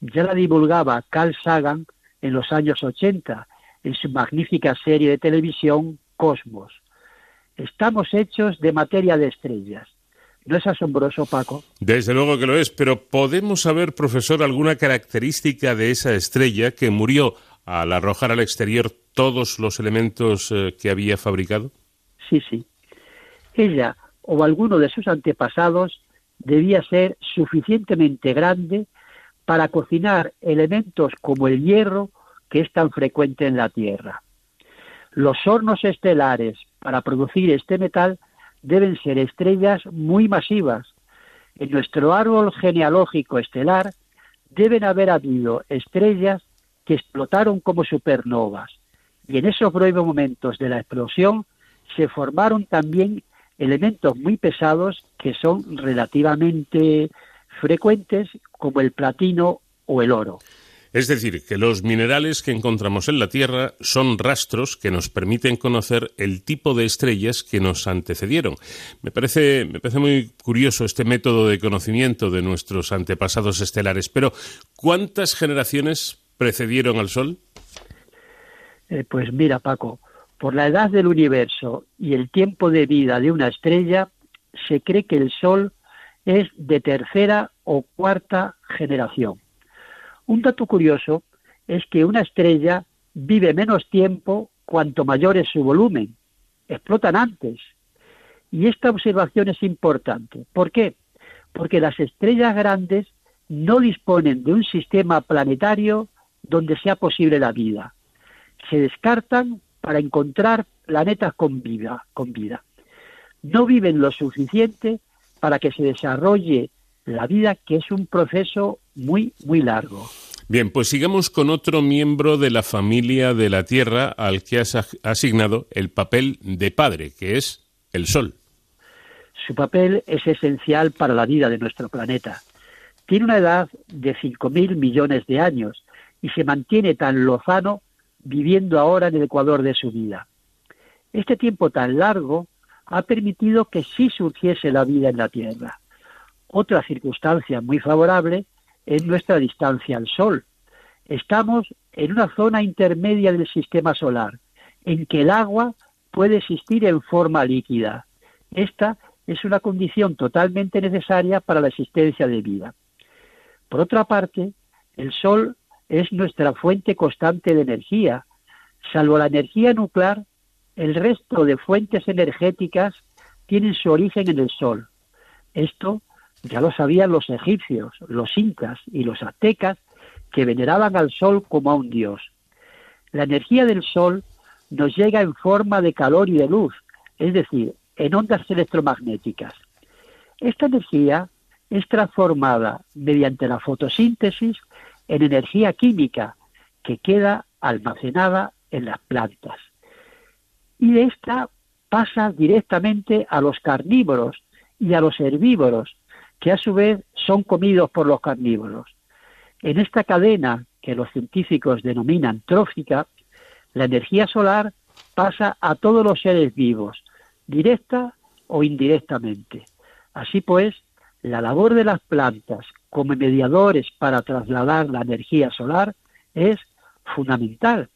ya la divulgaba Carl Sagan en los años 80 en su magnífica serie de televisión Cosmos. Estamos hechos de materia de estrellas. ¿No es asombroso, Paco? Desde luego que lo es, pero ¿podemos saber, profesor, alguna característica de esa estrella que murió al arrojar al exterior todos los elementos eh, que había fabricado? Sí, sí. Ella o alguno de sus antepasados debía ser suficientemente grande para cocinar elementos como el hierro que es tan frecuente en la Tierra. Los hornos estelares para producir este metal deben ser estrellas muy masivas. En nuestro árbol genealógico estelar deben haber habido estrellas que explotaron como supernovas y en esos breves momentos de la explosión se formaron también elementos muy pesados que son relativamente frecuentes como el platino o el oro. Es decir, que los minerales que encontramos en la Tierra son rastros que nos permiten conocer el tipo de estrellas que nos antecedieron. Me parece, me parece muy curioso este método de conocimiento de nuestros antepasados estelares, pero ¿cuántas generaciones precedieron al Sol? Eh, pues mira, Paco, por la edad del universo y el tiempo de vida de una estrella, se cree que el Sol es de tercera o cuarta generación. Un dato curioso es que una estrella vive menos tiempo cuanto mayor es su volumen. Explotan antes. Y esta observación es importante. ¿Por qué? Porque las estrellas grandes no disponen de un sistema planetario donde sea posible la vida. Se descartan para encontrar planetas con vida, con vida. No viven lo suficiente para que se desarrolle la vida, que es un proceso muy, muy largo. Bien, pues sigamos con otro miembro de la familia de la Tierra al que has asignado el papel de padre, que es el Sol. Su papel es esencial para la vida de nuestro planeta. Tiene una edad de 5.000 millones de años y se mantiene tan lozano viviendo ahora en el ecuador de su vida. Este tiempo tan largo ha permitido que sí surgiese la vida en la Tierra. Otra circunstancia muy favorable es nuestra distancia al Sol. Estamos en una zona intermedia del sistema solar, en que el agua puede existir en forma líquida. Esta es una condición totalmente necesaria para la existencia de vida. Por otra parte, el Sol es nuestra fuente constante de energía. Salvo la energía nuclear, el resto de fuentes energéticas tienen su origen en el Sol. Esto ya lo sabían los egipcios, los incas y los aztecas, que veneraban al Sol como a un dios. La energía del Sol nos llega en forma de calor y de luz, es decir, en ondas electromagnéticas. Esta energía es transformada mediante la fotosíntesis en energía química que queda almacenada en las plantas. Y de esta pasa directamente a los carnívoros y a los herbívoros, que a su vez son comidos por los carnívoros. En esta cadena que los científicos denominan trófica, la energía solar pasa a todos los seres vivos, directa o indirectamente. Así pues, la labor de las plantas como mediadores para trasladar la energía solar es fundamental,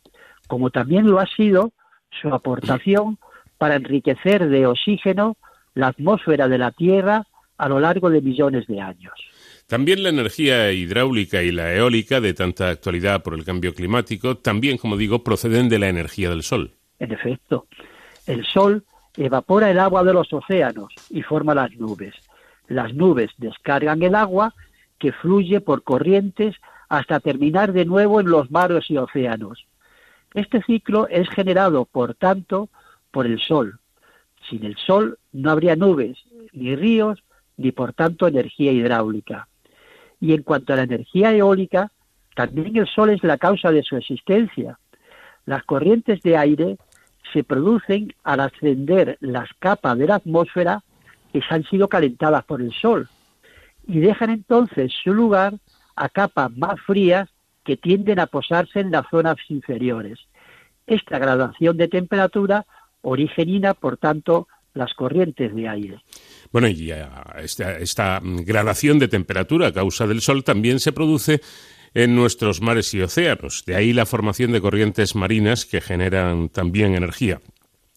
como también lo ha sido su aportación para enriquecer de oxígeno la atmósfera de la Tierra a lo largo de millones de años. También la energía hidráulica y la eólica, de tanta actualidad por el cambio climático, también, como digo, proceden de la energía del Sol. En efecto, el Sol evapora el agua de los océanos y forma las nubes. Las nubes descargan el agua que fluye por corrientes hasta terminar de nuevo en los mares y océanos. Este ciclo es generado, por tanto, por el Sol. Sin el Sol no habría nubes, ni ríos, ni por tanto energía hidráulica. Y en cuanto a la energía eólica, también el Sol es la causa de su existencia. Las corrientes de aire se producen al ascender las capas de la atmósfera que han sido calentadas por el Sol y dejan entonces su lugar a capas más frías que tienden a posarse en las zonas inferiores. Esta gradación de temperatura origina, por tanto, las corrientes de aire. Bueno, y esta, esta gradación de temperatura a causa del Sol también se produce en nuestros mares y océanos. De ahí la formación de corrientes marinas que generan también energía.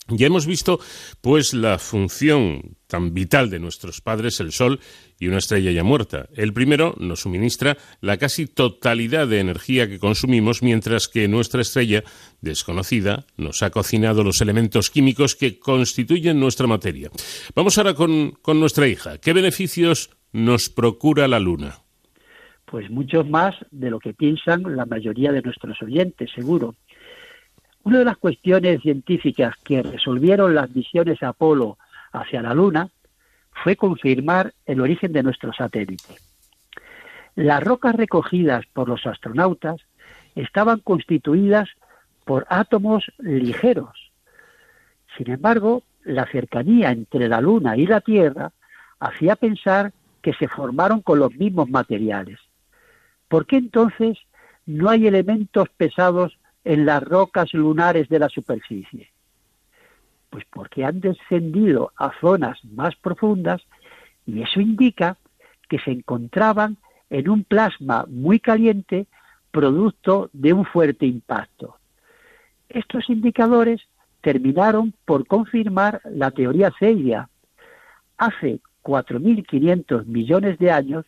Ya hemos visto, pues, la función tan vital de nuestros padres, el Sol y una estrella ya muerta. El primero nos suministra la casi totalidad de energía que consumimos, mientras que nuestra estrella, desconocida, nos ha cocinado los elementos químicos que constituyen nuestra materia. Vamos ahora con, con nuestra hija. ¿Qué beneficios nos procura la Luna? Pues muchos más de lo que piensan la mayoría de nuestros oyentes, seguro. Una de las cuestiones científicas que resolvieron las misiones Apolo hacia la Luna fue confirmar el origen de nuestro satélite. Las rocas recogidas por los astronautas estaban constituidas por átomos ligeros. Sin embargo, la cercanía entre la Luna y la Tierra hacía pensar que se formaron con los mismos materiales. ¿Por qué entonces no hay elementos pesados en las rocas lunares de la superficie? Pues porque han descendido a zonas más profundas y eso indica que se encontraban en un plasma muy caliente producto de un fuerte impacto. Estos indicadores terminaron por confirmar la teoría Celia. Hace 4.500 millones de años,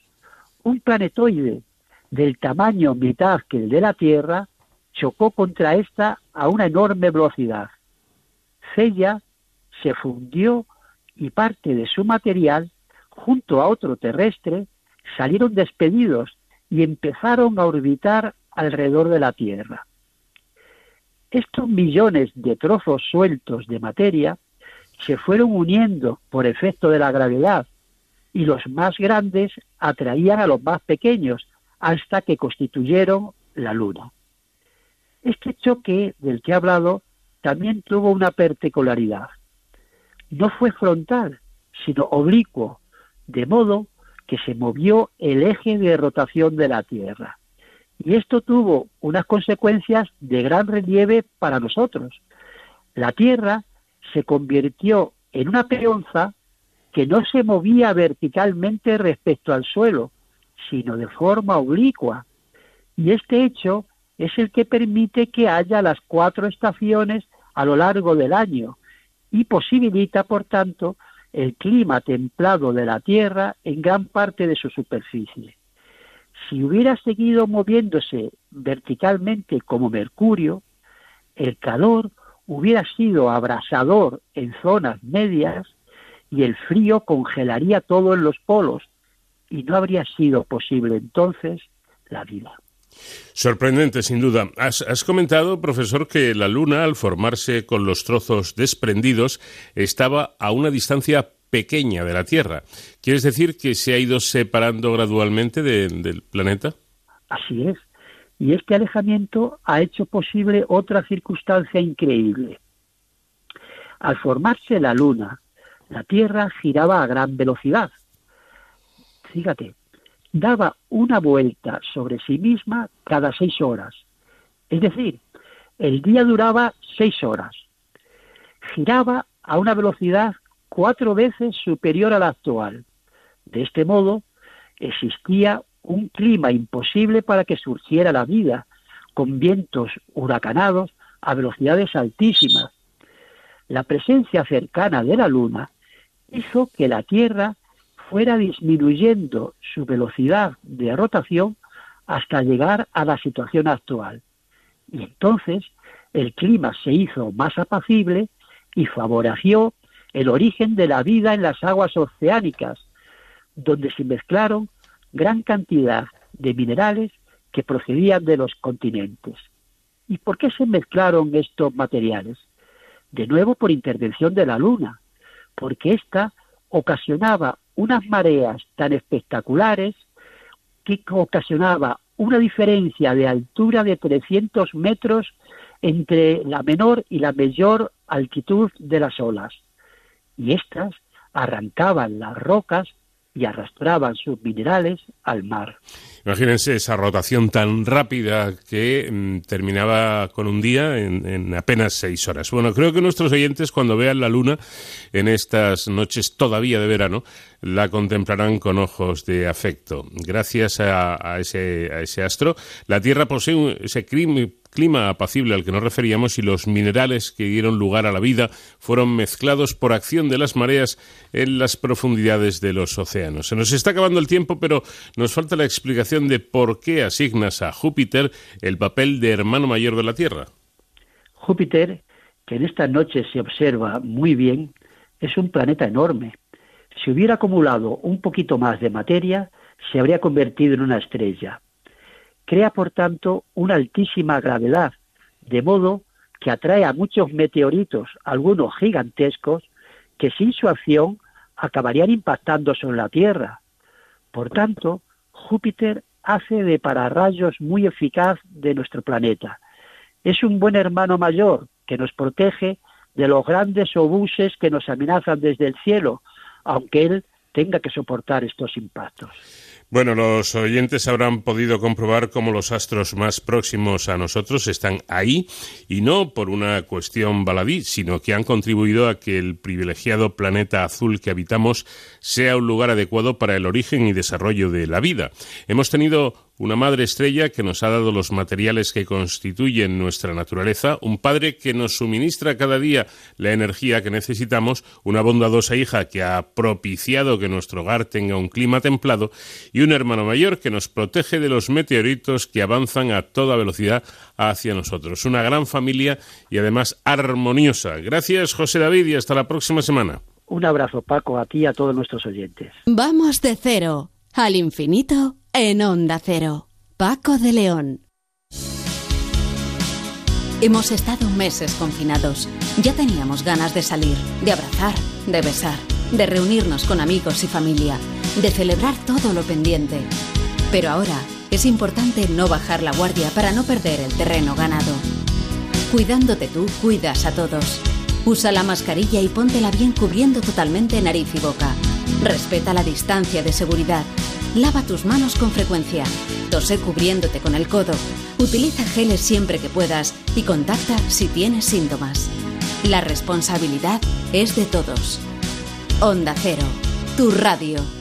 un planetoide del tamaño mitad que el de la Tierra chocó contra esta a una enorme velocidad. Cella se fundió y parte de su material, junto a otro terrestre, salieron despedidos y empezaron a orbitar alrededor de la Tierra. Estos millones de trozos sueltos de materia se fueron uniendo por efecto de la gravedad y los más grandes atraían a los más pequeños hasta que constituyeron la Luna. Este choque del que he hablado también tuvo una particularidad. No fue frontal, sino oblicuo, de modo que se movió el eje de rotación de la Tierra. Y esto tuvo unas consecuencias de gran relieve para nosotros. La Tierra se convirtió en una peonza que no se movía verticalmente respecto al suelo, sino de forma oblicua. Y este hecho es el que permite que haya las cuatro estaciones a lo largo del año y posibilita, por tanto, el clima templado de la Tierra en gran parte de su superficie. Si hubiera seguido moviéndose verticalmente como Mercurio, el calor hubiera sido abrasador en zonas medias y el frío congelaría todo en los polos y no habría sido posible entonces la vida. Sorprendente, sin duda. Has, comentado, profesor, que la Luna, al formarse con los trozos desprendidos, estaba a una distancia pequeña de la Tierra. ¿Quieres decir que se ha ido separando gradualmente del planeta? Así es. Y este alejamiento ha hecho posible otra circunstancia increíble. Al formarse la Luna, la Tierra giraba a gran velocidad. Fíjate, daba una vuelta sobre sí misma cada seis horas. Es decir, el día duraba seis horas. Giraba a una velocidad cuatro veces superior a la actual. De este modo, existía un clima imposible para que surgiera la vida, con vientos huracanados a velocidades altísimas. La presencia cercana de la Luna hizo que la Tierra fuera disminuyendo su velocidad de rotación hasta llegar a la situación actual. Y entonces el clima se hizo más apacible y favoreció el origen de la vida en las aguas oceánicas, donde se mezclaron gran cantidad de minerales que procedían de los continentes. ¿Y por qué se mezclaron estos materiales? De nuevo por intervención de la Luna, porque ésta ocasionaba unas mareas tan espectaculares que ocasionaba una diferencia de altura de 300 metros entre la menor y la mayor altitud de las olas. Y éstas arrancaban las rocas y arrastraban sus minerales al mar. Imagínense esa rotación tan rápida que mm, terminaba con un día en, apenas seis horas. Bueno, creo que nuestros oyentes cuando vean la luna en estas noches todavía de verano la contemplarán con ojos de afecto. Gracias a, ese, a ese, astro, la Tierra posee ese clima apacible al que nos referíamos y los minerales que dieron lugar a la vida fueron mezclados por acción de las mareas en las profundidades de los océanos. Se nos está acabando el tiempo, pero nos falta la explicación de por qué asignas a Júpiter el papel de hermano mayor de la Tierra. Júpiter, que en esta noche se observa muy bien, es un planeta enorme. Si hubiera acumulado un poquito más de materia, se habría convertido en una estrella. Crea, por tanto, una altísima gravedad, de modo que atrae a muchos meteoritos, algunos gigantescos, que sin su acción acabarían impactando sobre la Tierra. Por tanto, Júpiter hace de pararrayos muy eficaz de nuestro planeta. Es un buen hermano mayor que nos protege de los grandes obuses que nos amenazan desde el cielo, aunque él tenga que soportar estos impactos. Bueno, los oyentes habrán podido comprobar cómo los astros más próximos a nosotros están ahí y no por una cuestión baladí, sino que han contribuido a que el privilegiado planeta azul que habitamos sea un lugar adecuado para el origen y desarrollo de la vida. Hemos tenido una madre estrella que nos ha dado los materiales que constituyen nuestra naturaleza, un padre que nos suministra cada día la energía que necesitamos, una bondadosa hija que ha propiciado que nuestro hogar tenga un clima templado y un hermano mayor que nos protege de los meteoritos que avanzan a toda velocidad hacia nosotros. Una gran familia y además armoniosa. Gracias José David y hasta la próxima semana. Un abrazo Paco a ti y a todos nuestros oyentes. Vamos de cero al infinito en Onda Cero. Paco de León. Hemos estado meses confinados. Ya teníamos ganas de salir, de abrazar, de besar, de reunirnos con amigos y familia, de celebrar todo lo pendiente. Pero ahora es importante no bajar la guardia para no perder el terreno ganado. Cuidándote tú, cuidas a todos. Usa la mascarilla y póntela bien cubriendo totalmente nariz y boca. Respeta la distancia de seguridad. Lava tus manos con frecuencia. Tose cubriéndote con el codo. Utiliza geles siempre que puedas y contacta si tienes síntomas. La responsabilidad es de todos. Onda Cero, tu radio.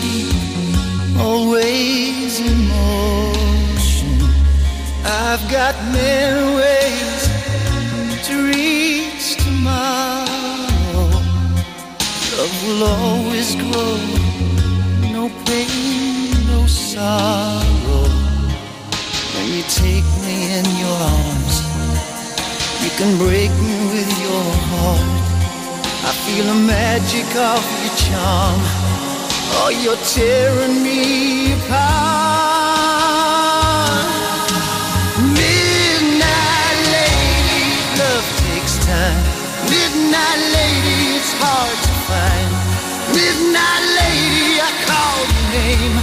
Deep, always in motion. I've got many ways to reach tomorrow. Love will always grow, no pain, no sorrow. You take me in your arms, you can break me with your heart. I feel the magic of your charm. Oh, you're tearing me apart. Midnight lady, love takes time. Midnight lady, it's hard to find. Midnight lady, I call your name.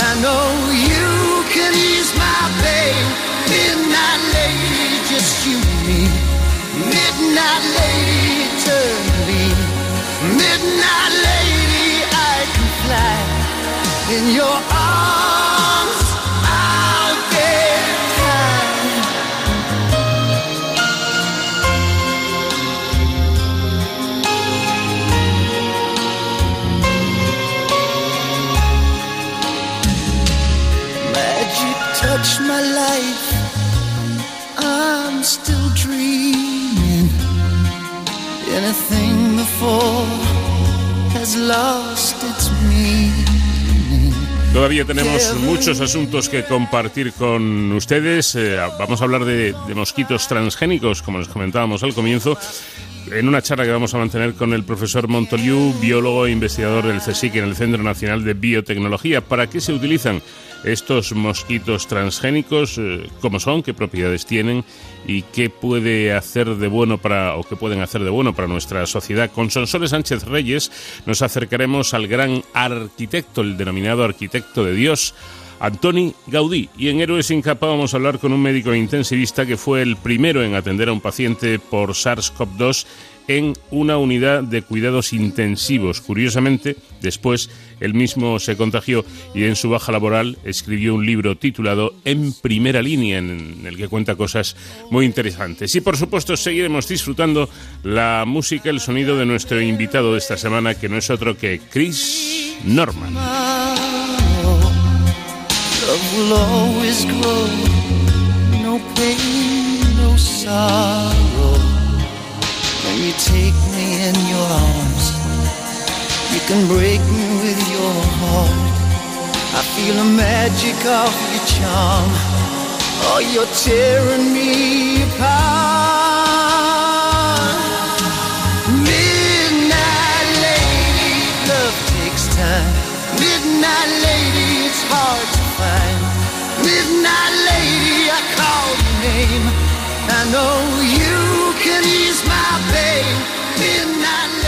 I know you can ease my pain. Midnight lady, just you and me. Midnight lady, eternally. Midnight lady, I can fly in your arms. Touch my life. I'm still dreaming. Anything before has lost its meaning. Todavía tenemos muchos asuntos que compartir con ustedes. Eh, vamos a hablar de, de, mosquitos transgénicos, como les comentábamos al comienzo, en una charla que vamos a mantener con el profesor Montoliu, biólogo e investigador del CSIC en el Centro Nacional de Biotecnología. ¿Para qué se utilizan estos mosquitos transgénicos? Eh, ¿Cómo son? ¿Qué propiedades tienen? ¿Y qué puede hacer de bueno para, o qué pueden hacer de bueno para nuestra sociedad? Con Sonsoles Sánchez Reyes nos acercaremos al gran arquitecto, el denominado arquitecto de Dios, Antoni Gaudí. Y en Héroes sin capa vamos a hablar con un médico intensivista que fue el primero en atender a un paciente por SARS-CoV-2 en una unidad de cuidados intensivos. Curiosamente, después él mismo se contagió y en su baja laboral escribió un libro titulado En primera línea, en el que cuenta cosas muy interesantes. Y por supuesto seguiremos disfrutando la música, el sonido de nuestro invitado de esta semana, que no es otro que Chris Norman. You can break me with your heart. I feel the magic of your charm. Oh, you're tearing me apart. Midnight lady, love takes time. Midnight lady, it's hard to find. Midnight lady, I call your name. I know you can ease my pain. Midnight lady,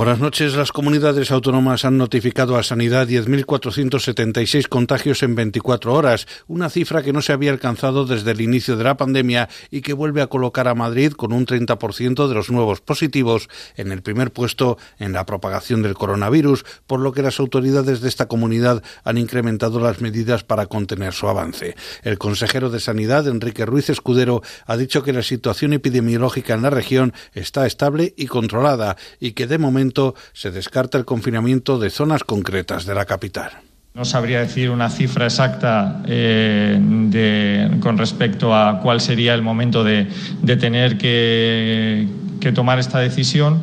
Buenas noches. Las comunidades autónomas han notificado a Sanidad 10.476 contagios en 24 horas, una cifra que no se había alcanzado desde el inicio de la pandemia y que vuelve a colocar a Madrid con un 30% de los nuevos positivos en el primer puesto en la propagación del coronavirus, por lo que las autoridades de esta comunidad han incrementado las medidas para contener su avance. El consejero de Sanidad, Enrique Ruiz Escudero, ha dicho que la situación epidemiológica en la región está estable y controlada y que de momento se descarta el confinamiento de zonas concretas de la capital. No sabría decir una cifra exacta eh, de, con respecto a cuál sería el momento de, de tener que, que tomar esta decisión.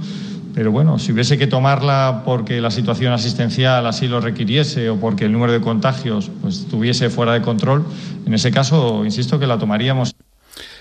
Pero bueno, si hubiese que tomarla porque la situación asistencial así lo requiriese o porque el número de contagios pues, estuviese fuera de control, en ese caso, insisto que la tomaríamos.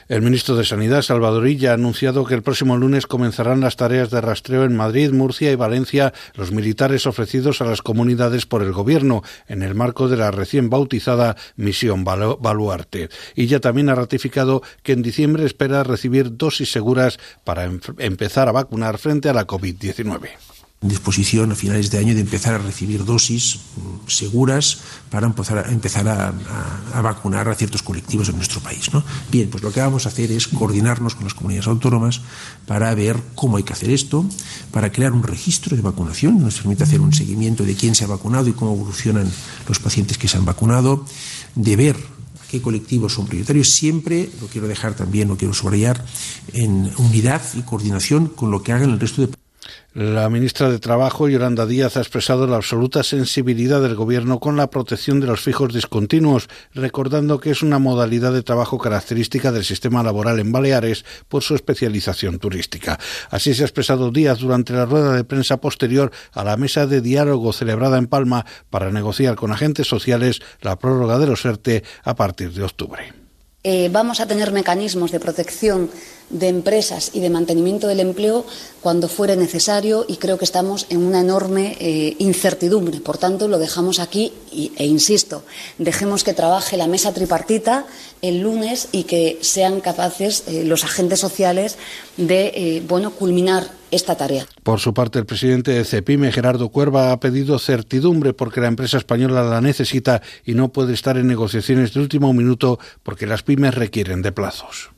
El ministro de Sanidad, Salvador Illa, ha anunciado que el próximo lunes comenzarán las tareas de rastreo en Madrid, Murcia y Valencia, los militares ofrecidos a las comunidades por el Gobierno, en el marco de la recién bautizada Misión Baluarte. Illa también ha ratificado que en diciembre espera recibir dosis seguras para em empezar a vacunar frente a la COVID-19 disposición a finales de año de empezar a recibir dosis seguras para empezar a, empezar a, vacunar a ciertos colectivos en nuestro país. Bien, pues lo que vamos a hacer es coordinarnos con las comunidades autónomas para ver cómo hay que hacer esto, para crear un registro de vacunación, nos permite hacer un seguimiento de quién se ha vacunado y cómo evolucionan los pacientes que se han vacunado, de ver qué colectivos son prioritarios, siempre, lo quiero dejar también, lo quiero subrayar, en unidad y coordinación con lo que hagan el resto de la ministra de Trabajo, Yolanda Díaz, ha expresado la absoluta sensibilidad del Gobierno con la protección de los fijos discontinuos, recordando que es una modalidad de trabajo característica del sistema laboral en Baleares por su especialización turística. Así se ha expresado Díaz durante la rueda de prensa posterior a la mesa de diálogo celebrada en Palma para negociar con agentes sociales la prórroga de los ERTE a partir de octubre. Eh, vamos a tener mecanismos de protección de empresas y de mantenimiento del empleo cuando fuere necesario y creo que estamos en una enorme eh, incertidumbre. Por tanto, lo dejamos aquí y, e insisto, dejemos que trabaje la mesa tripartita el lunes y que sean capaces eh, los agentes sociales de bueno, culminar esta tarea. Por su parte, el presidente de CEPIME, Gerardo Cuerva, ha pedido certidumbre porque la empresa española la necesita y no puede estar en negociaciones de último minuto porque las pymes requieren de plazos.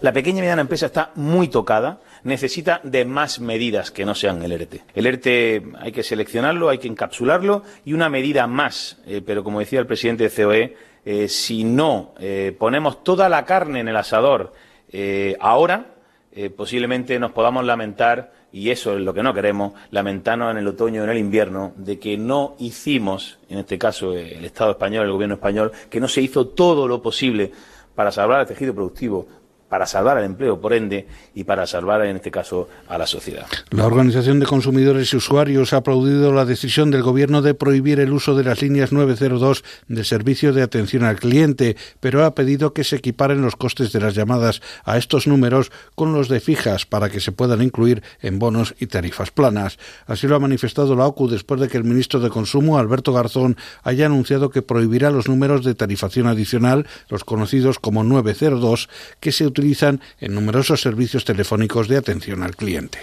La pequeña y mediana empresa está muy tocada, necesita de más medidas que no sean el ERTE. El ERTE hay que seleccionarlo, hay que encapsularlo y una medida más. Eh, pero como decía el presidente de COE, eh, si no eh, ponemos toda la carne en el asador ahora, posiblemente nos podamos lamentar y eso es lo que no queremos, lamentarnos en el otoño o en el invierno de que no hicimos, en este caso el Estado español, el Gobierno español, que no se hizo todo lo posible para salvar el tejido productivo, para salvar el empleo, por ende, y para salvar, en este caso, a la sociedad. La Organización de Consumidores y Usuarios ha aplaudido la decisión del Gobierno de prohibir el uso de las líneas 902 de servicio de atención al cliente, pero ha pedido que se equiparen los costes de las llamadas a estos números con los de fijas para que se puedan incluir en bonos y tarifas planas. Así lo ha manifestado la OCU después de que el ministro de Consumo, Alberto Garzón, haya anunciado que prohibirá los números de tarifación adicional, los conocidos como 902, que se utilizan en numerosos servicios telefónicos de atención al cliente.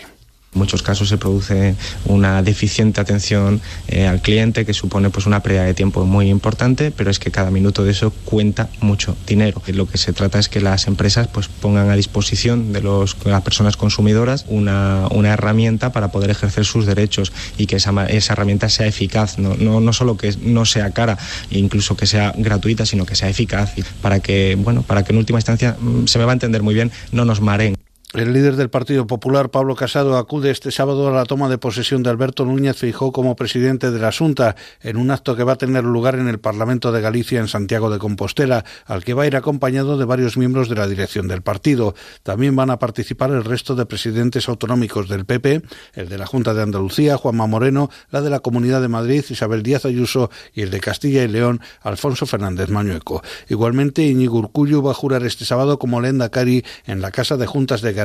En muchos casos se produce una deficiente atención eh, al cliente que supone pues una pérdida de tiempo muy importante, pero es que cada minuto de eso cuenta mucho dinero. Lo que se trata es que las empresas pues pongan a disposición de las personas consumidoras una, una herramienta para poder ejercer sus derechos y que esa, esa herramienta sea eficaz, no, no, no solo que no sea cara, incluso que sea gratuita, sino que sea eficaz para que, bueno, para que en última instancia mm, se me va a entender muy bien, no nos mareen. El líder del Partido Popular, Pablo Casado, acude este sábado a la toma de posesión de Alberto Núñez Fijó como presidente de la Junta, en un acto que va a tener lugar en el Parlamento de Galicia en Santiago de Compostela, al que va a ir acompañado de varios miembros de la dirección del partido. También van a participar el resto de presidentes autonómicos del PP, el de la Junta de Andalucía, Juanma Moreno, la de la Comunidad de Madrid, Isabel Díaz Ayuso, y el de Castilla y León, Alfonso Fernández Mañueco. Igualmente, Iñigo Urcullu va a jurar este sábado como Lenda Cari en la Casa de Juntas de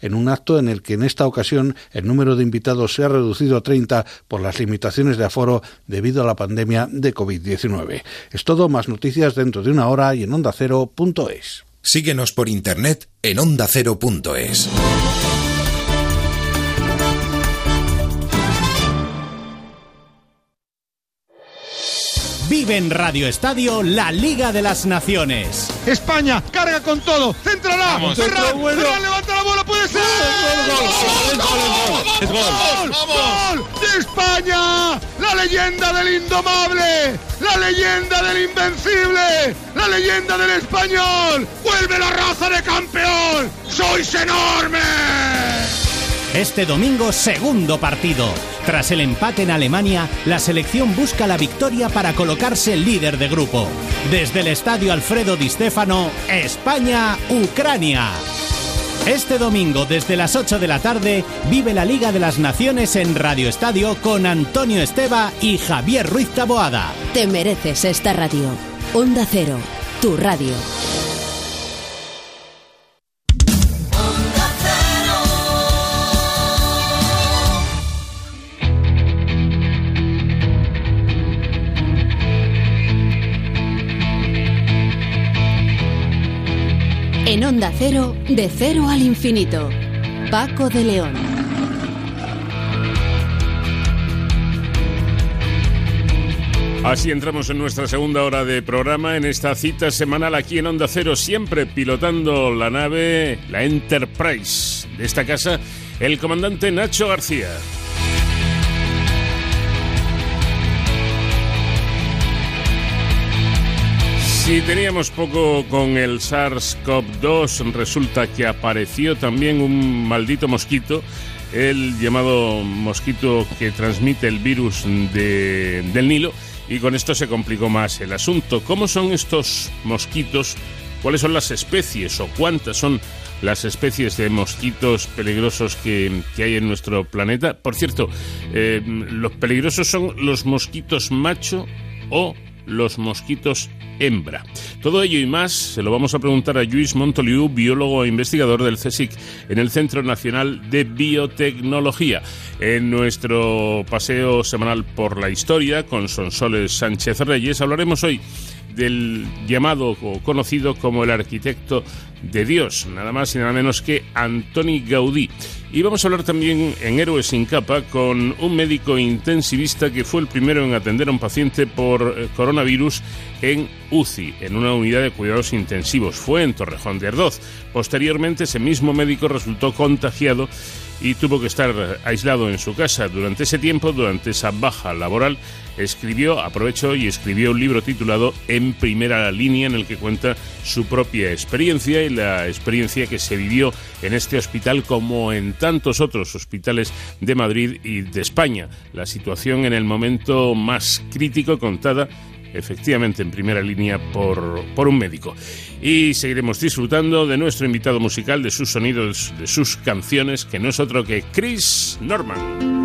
En un acto en el que en esta ocasión el número de invitados se ha reducido a 30 por las limitaciones de aforo debido a la pandemia de COVID-19. Es todo, más noticias dentro de una hora y en ondacero.es. Síguenos por internet en ondacero.es. Vive en Radio Estadio la Liga de las Naciones. España, carga con todo. Vamos. Ferran, Centro bueno. Ferran, levanta la bola, puede ser. gol, gol, ¡Gol! ¡Gol! ¡De España! La leyenda del indomable. La leyenda del invencible. La leyenda del español. Vuelve la raza de campeón. ¡Sois enormes! Este domingo, segundo partido. Tras el empate en Alemania, la selección busca la victoria para colocarse líder de grupo. Desde el estadio Alfredo Di Stéfano, España-Ucrania. Este domingo, desde las 8 de la tarde, vive la Liga de las Naciones en Radio Estadio con Antonio Esteba y Javier Ruiz Taboada. Te mereces esta radio. Onda Cero, tu radio. En Onda Cero, de cero al infinito. Paco de León. Así entramos en nuestra segunda hora de programa, en esta cita semanal aquí en Onda Cero, siempre pilotando la nave, la Enterprise de esta casa, el comandante Nacho García. Si teníamos poco con el SARS-CoV-2, resulta que apareció también un maldito mosquito, el llamado mosquito que transmite el virus de- del Nilo, y con esto se complicó más el asunto. ¿Cómo son estos mosquitos? ¿Cuáles son las especies o cuántas son las especies de mosquitos peligrosos que, que hay en nuestro planeta? Por cierto, eh, los peligrosos son los mosquitos macho o los mosquitos hembra. Todo ello y más se lo vamos a preguntar a Luis Montoliu, biólogo e investigador del CSIC en el Centro Nacional de Biotecnología. En nuestro paseo semanal por la historia con Sonsoles Sánchez Reyes hablaremos hoy del llamado o conocido como el arquitecto de Dios, nada más y nada menos que Antoni Gaudí. Y vamos a hablar también en Héroes sin capa con un médico intensivista que fue el primero en atender a un paciente por eh, coronavirus en UCI, en una unidad de cuidados intensivos. Fue en Torrejón de Ardoz. Posteriormente, ese mismo médico resultó contagiado y tuvo que estar aislado en su casa. Durante ese tiempo, durante esa baja laboral, escribió, aprovechó y escribió un libro titulado En primera línea, en el que cuenta su propia experiencia y la experiencia que se vivió en este hospital como en tantos otros hospitales de Madrid y de España. La situación en el momento más crítico contada efectivamente en primera línea por, por un médico. Y seguiremos disfrutando de nuestro invitado musical, de sus sonidos, de sus canciones, que no es otro que Chris Norman.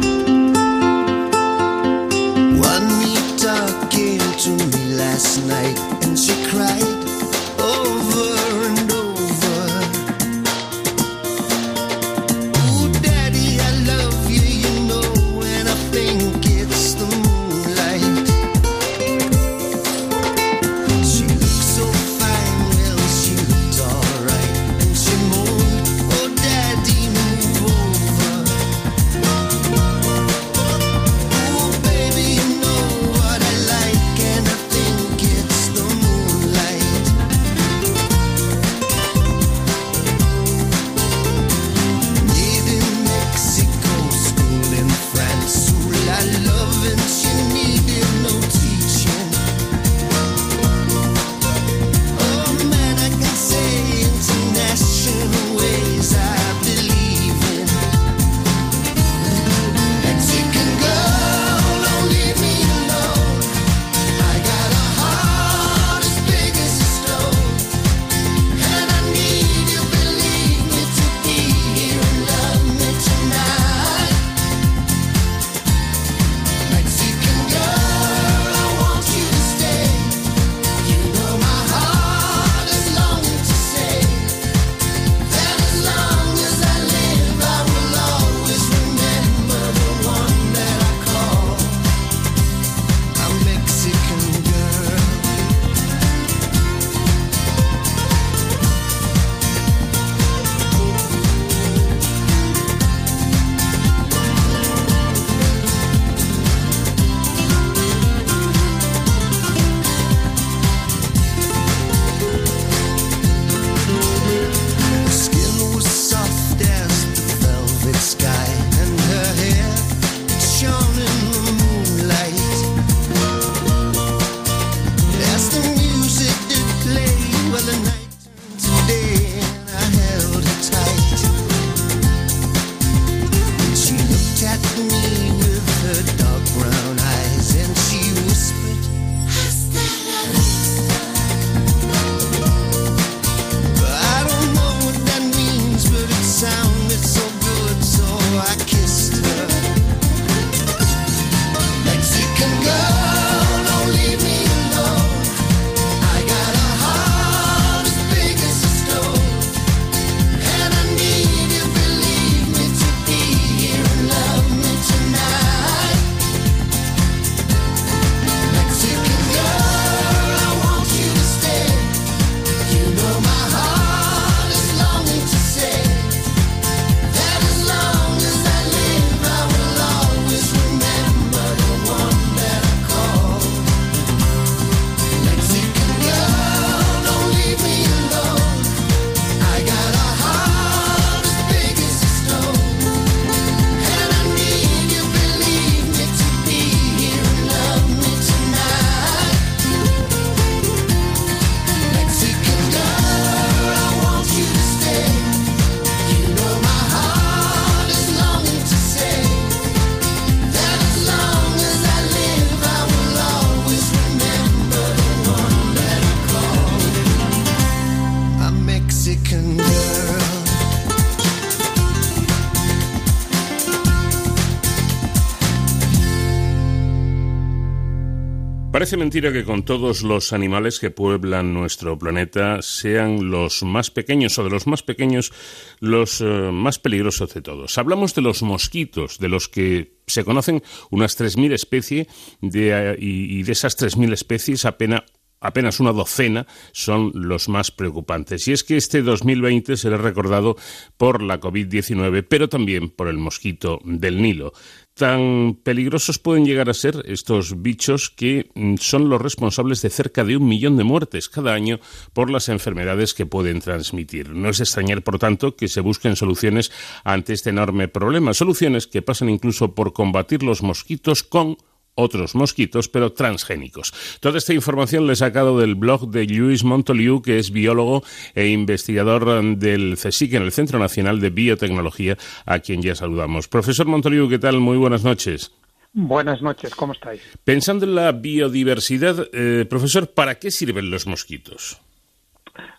Parece mentira que con todos los animales que pueblan nuestro planeta sean los más pequeños o de los más pequeños los eh, más peligrosos de todos. Hablamos de los mosquitos, de los que se conocen unas 3.000 especies de, y, y de esas 3.000 especies apenas apenas una docena son los más preocupantes. Y es que este 2020 será recordado por la COVID-19, pero también por el mosquito del Nilo tan peligrosos pueden llegar a ser estos bichos que mm, son los responsables de cerca de un millón de muertes cada año por las enfermedades que pueden transmitir. No es extrañar, por tanto, que se busquen soluciones ante este enorme problema, soluciones que pasan incluso por combatir los mosquitos con otros mosquitos, pero transgénicos. Toda esta información le he sacado del blog de Luis Montoliu, que es biólogo e investigador del CSIC en el Centro Nacional de Biotecnología, a quien ya saludamos. Profesor Montoliu, ¿qué tal? Muy buenas noches. Buenas noches, ¿cómo estáis? Pensando en la biodiversidad, eh, profesor, ¿para qué sirven los mosquitos?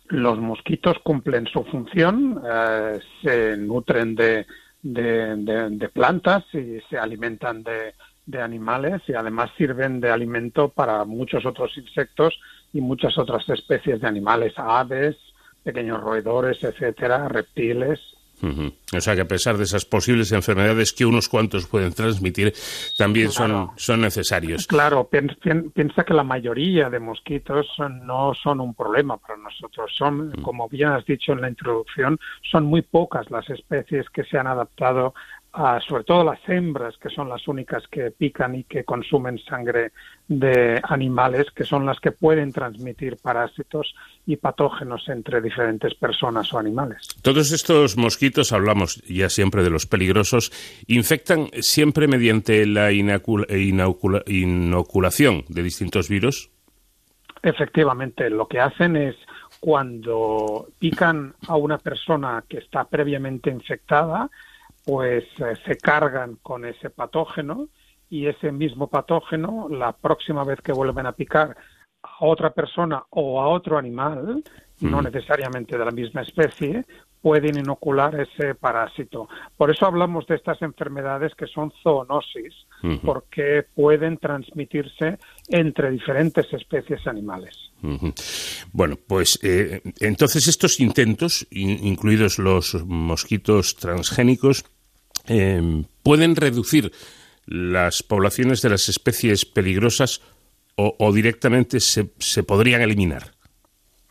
Los mosquitos cumplen su función, eh, se nutren de, de, plantas y se alimentan de, de animales y además sirven de alimento para muchos otros insectos y muchas otras especies de animales, aves, pequeños roedores, etcétera, reptiles, o sea que a pesar de esas posibles enfermedades que unos cuantos pueden transmitir, también son, son necesarios. Claro, piensa que la mayoría de mosquitos no son un problema para nosotros. Son, mm. como bien has dicho en la introducción, son muy pocas las especies que se han adaptado sobre todo las hembras, que son las únicas que pican y que consumen sangre de animales, que son las que pueden transmitir parásitos y patógenos entre diferentes personas o animales. Todos estos mosquitos, hablamos ya siempre de los peligrosos, infectan siempre mediante la inoculación de distintos virus. Efectivamente, lo que hacen es cuando pican a una persona que está previamente infectada, pues eh, se cargan con ese patógeno y ese mismo patógeno, la próxima vez que vuelven a picar a otra persona o a otro animal, no necesariamente de la misma especie, pueden inocular ese parásito. Por eso hablamos de estas enfermedades que son zoonosis, porque pueden transmitirse entre diferentes especies animales. Bueno, pues eh, entonces estos intentos, incluidos los mosquitos transgénicos, Em, pueden reducir las poblaciones de las especies peligrosas o, directamente se, se, podrían eliminar?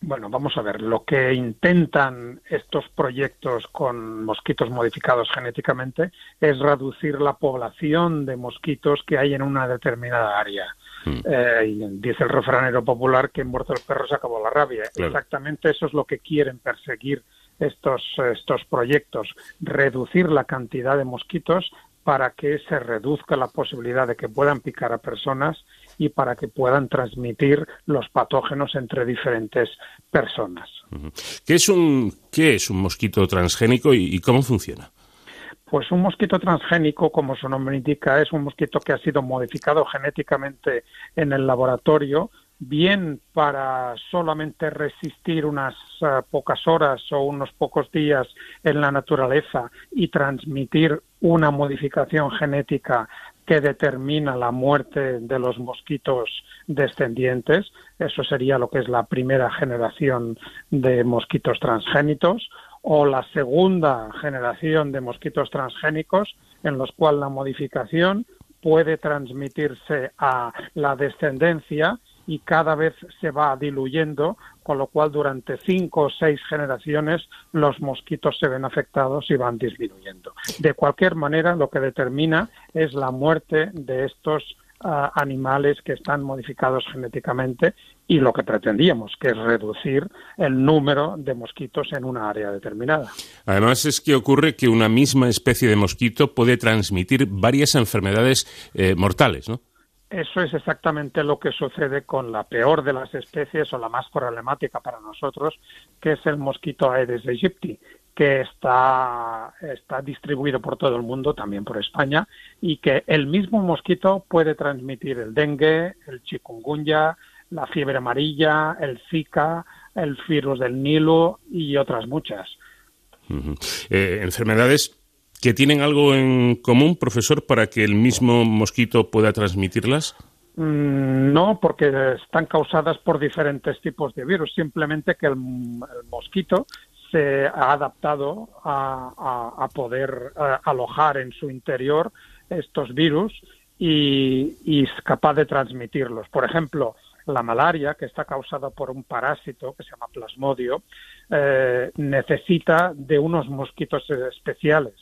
Bueno, vamos a ver. Lo que intentan estos proyectos con mosquitos modificados genéticamente es reducir la población de mosquitos que hay en una determinada área. Hmm. Eh, dice el refranero popular que en muerto el perro se acabó la rabia. Exactamente eso es lo que quieren perseguir estos, estos proyectos, reducir la cantidad de mosquitos para que se reduzca la posibilidad de que puedan picar a personas y para que puedan transmitir los patógenos entre diferentes personas. ¿Qué es un, qué es un mosquito transgénico y cómo funciona? Pues un mosquito transgénico, como su nombre indica, es un mosquito que ha sido modificado genéticamente en el laboratorio bien para solamente resistir unas eh, pocas horas o unos pocos días en la naturaleza y transmitir una modificación genética que determina la muerte de los mosquitos descendientes. Eso sería lo que es la primera generación de mosquitos transgénitos o la segunda generación de mosquitos transgénicos en los cuales la modificación puede transmitirse a la descendencia y cada vez se va diluyendo, con lo cual durante cinco o seis generaciones los mosquitos se ven afectados y van disminuyendo. De cualquier manera, lo que determina es la muerte de estos ah, animales que están modificados genéticamente y lo que pretendíamos, que es reducir el número de mosquitos en una área determinada. Además es que ocurre que una misma especie de mosquito puede transmitir varias enfermedades eh, mortales, ¿no? Eso es exactamente lo que sucede con la peor de las especies o la más problemática para nosotros, que es el mosquito Aedes aegypti, que está, está distribuido por todo el mundo, también por España, y que el mismo mosquito puede transmitir el dengue, el chikungunya, la fiebre amarilla, el Zika, el virus del Nilo y otras muchas. Eh, enfermedades que tienen algo en común, profesor, para que el mismo mosquito pueda transmitirlas? Mm, no, porque están causadas por diferentes tipos de virus. Simplemente que el, mosquito se ha adaptado a, poder alojar en su interior estos virus y, es capaz de transmitirlos. Por ejemplo, la malaria, que está causada por un parásito que se llama plasmodio, eh, necesita de unos mosquitos especiales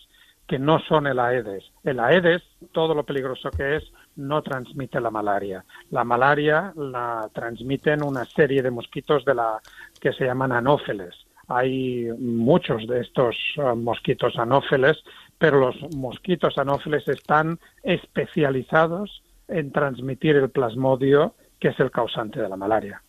que no son el Aedes. El Aedes, todo lo peligroso que es, no transmite la malaria. La malaria la transmiten una serie de mosquitos de la que se llaman anófeles. Hay muchos de estos uh, mosquitos anófeles, pero los mosquitos anófeles están especializados en transmitir el plasmodio, que es el causante de la malaria.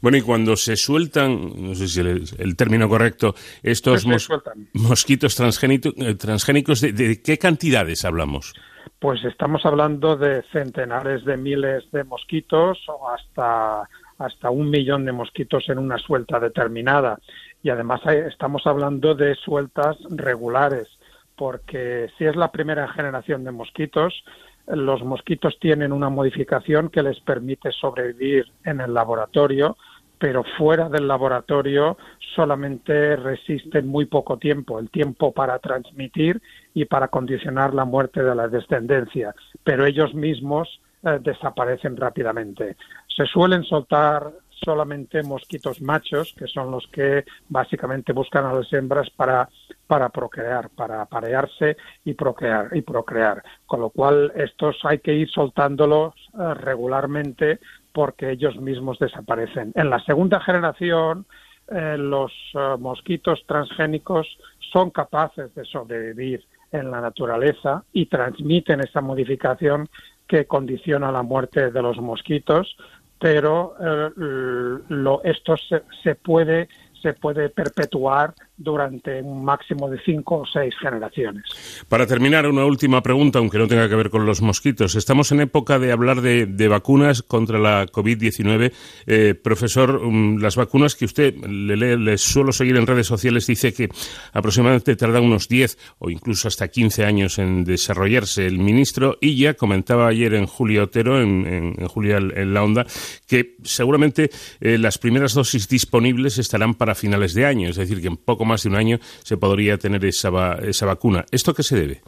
Bueno, y cuando se sueltan, no sé si el, el término correcto, estos Pues sueltan. mosquitos eh, transgénicos, ¿de, de qué cantidades hablamos? Pues estamos hablando de centenares de miles de mosquitos o hasta, hasta un millón de mosquitos en una suelta determinada. Y además estamos hablando de sueltas regulares, porque si es la primera generación de mosquitos, los mosquitos tienen una modificación que les permite sobrevivir en el laboratorio, pero fuera del laboratorio solamente resisten muy poco tiempo, el tiempo para transmitir y para condicionar la muerte de la descendencia, pero ellos mismos eh, desaparecen rápidamente. Se suelen soltar solamente mosquitos machos, que son los que básicamente buscan a las hembras para, para procrear, para aparearse y procrear, y procrear. Con lo cual, estos hay que ir soltándolos eh, regularmente porque ellos mismos desaparecen. En la segunda generación, eh, los eh, mosquitos transgénicos son capaces de sobrevivir en la naturaleza y transmiten esa modificación que condiciona la muerte de los mosquitos, pero eh, lo, esto se, se puede se puede perpetuar durante un máximo de cinco o seis generaciones. Para terminar, una última pregunta, aunque no tenga que ver con los mosquitos. Estamos en época de hablar de, de vacunas contra la COVID-19. Eh, profesor, um, las vacunas que usted le, le suelo seguir en redes sociales dice que aproximadamente tarda unos 10 o incluso hasta 15 años en desarrollarse. El ministro Illa comentaba ayer en Julio Otero, en, en, en Julia en la Onda, que seguramente eh, las primeras dosis disponibles estarán para finales de año, es decir, que en poco más de un año se podría tener esa, va esa vacuna. ¿Esto qué se debe?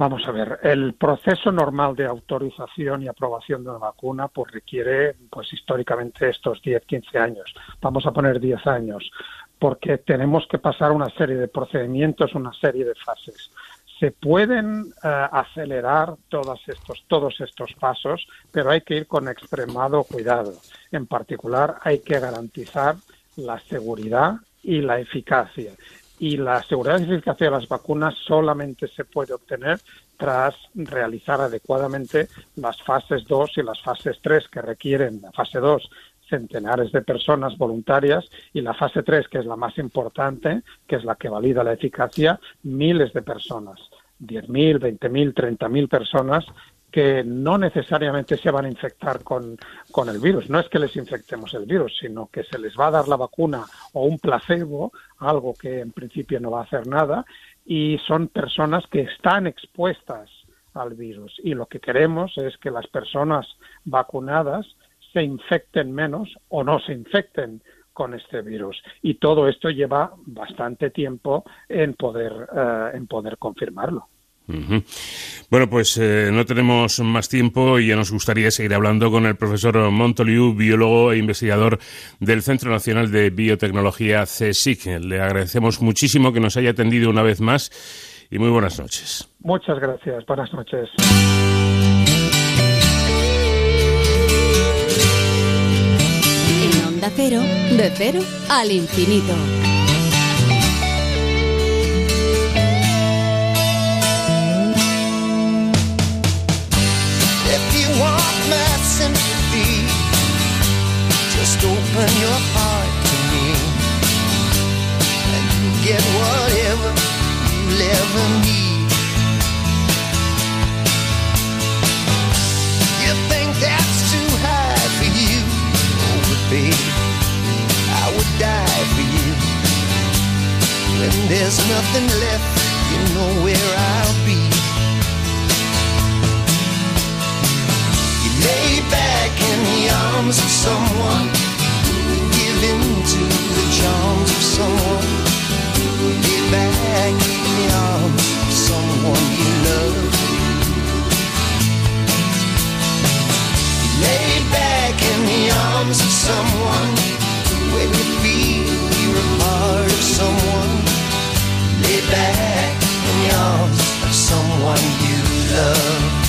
Vamos a ver, el proceso normal de autorización y aprobación de una vacuna pues requiere pues históricamente estos 10, 15 años. Vamos a poner 10 años porque tenemos que pasar una serie de procedimientos, una serie de fases. Se pueden uh, acelerar todos estos, todos estos pasos, pero hay que ir con extremado cuidado. En particular, hay que garantizar la seguridad y la eficacia. Y la seguridad y eficacia de las vacunas solamente se puede obtener tras realizar adecuadamente las fases 2 y las fases 3 que requieren, la fase 2, centenares de personas voluntarias y la fase 3, que es la más importante, que es la que valida la eficacia, miles de personas, 10.000, 20.000, 30.000 personas que no necesariamente se van a infectar con, con, el virus. No es que les infectemos el virus, sino que se les va a dar la vacuna o un placebo, algo que en principio no va a hacer nada, y son personas que están expuestas al virus. Y lo que queremos es que las personas vacunadas se infecten menos o no se infecten con este virus. Y todo esto lleva bastante tiempo en poder, uh, en poder confirmarlo. Uh -huh. Bueno, pues eh, no tenemos más tiempo y ya nos gustaría seguir hablando con el profesor Montoliu, biólogo e investigador del Centro Nacional de Biotecnología CSIC. Le agradecemos muchísimo que nos haya atendido una vez más y muy buenas noches. Muchas gracias. Buenas noches. En Onda Cero, de cero al infinito. Open your heart to me and you get whatever you'll ever need. You think that's too high for you? Oh, but baby, I would die for you. When there's nothing left, you know where I'll be. You lay back in the arms of someone, charms of someone, lay back in the arms of someone you love. Lay back in the arms of someone when you feel you're a part of someone. Lay back in the arms of someone you love.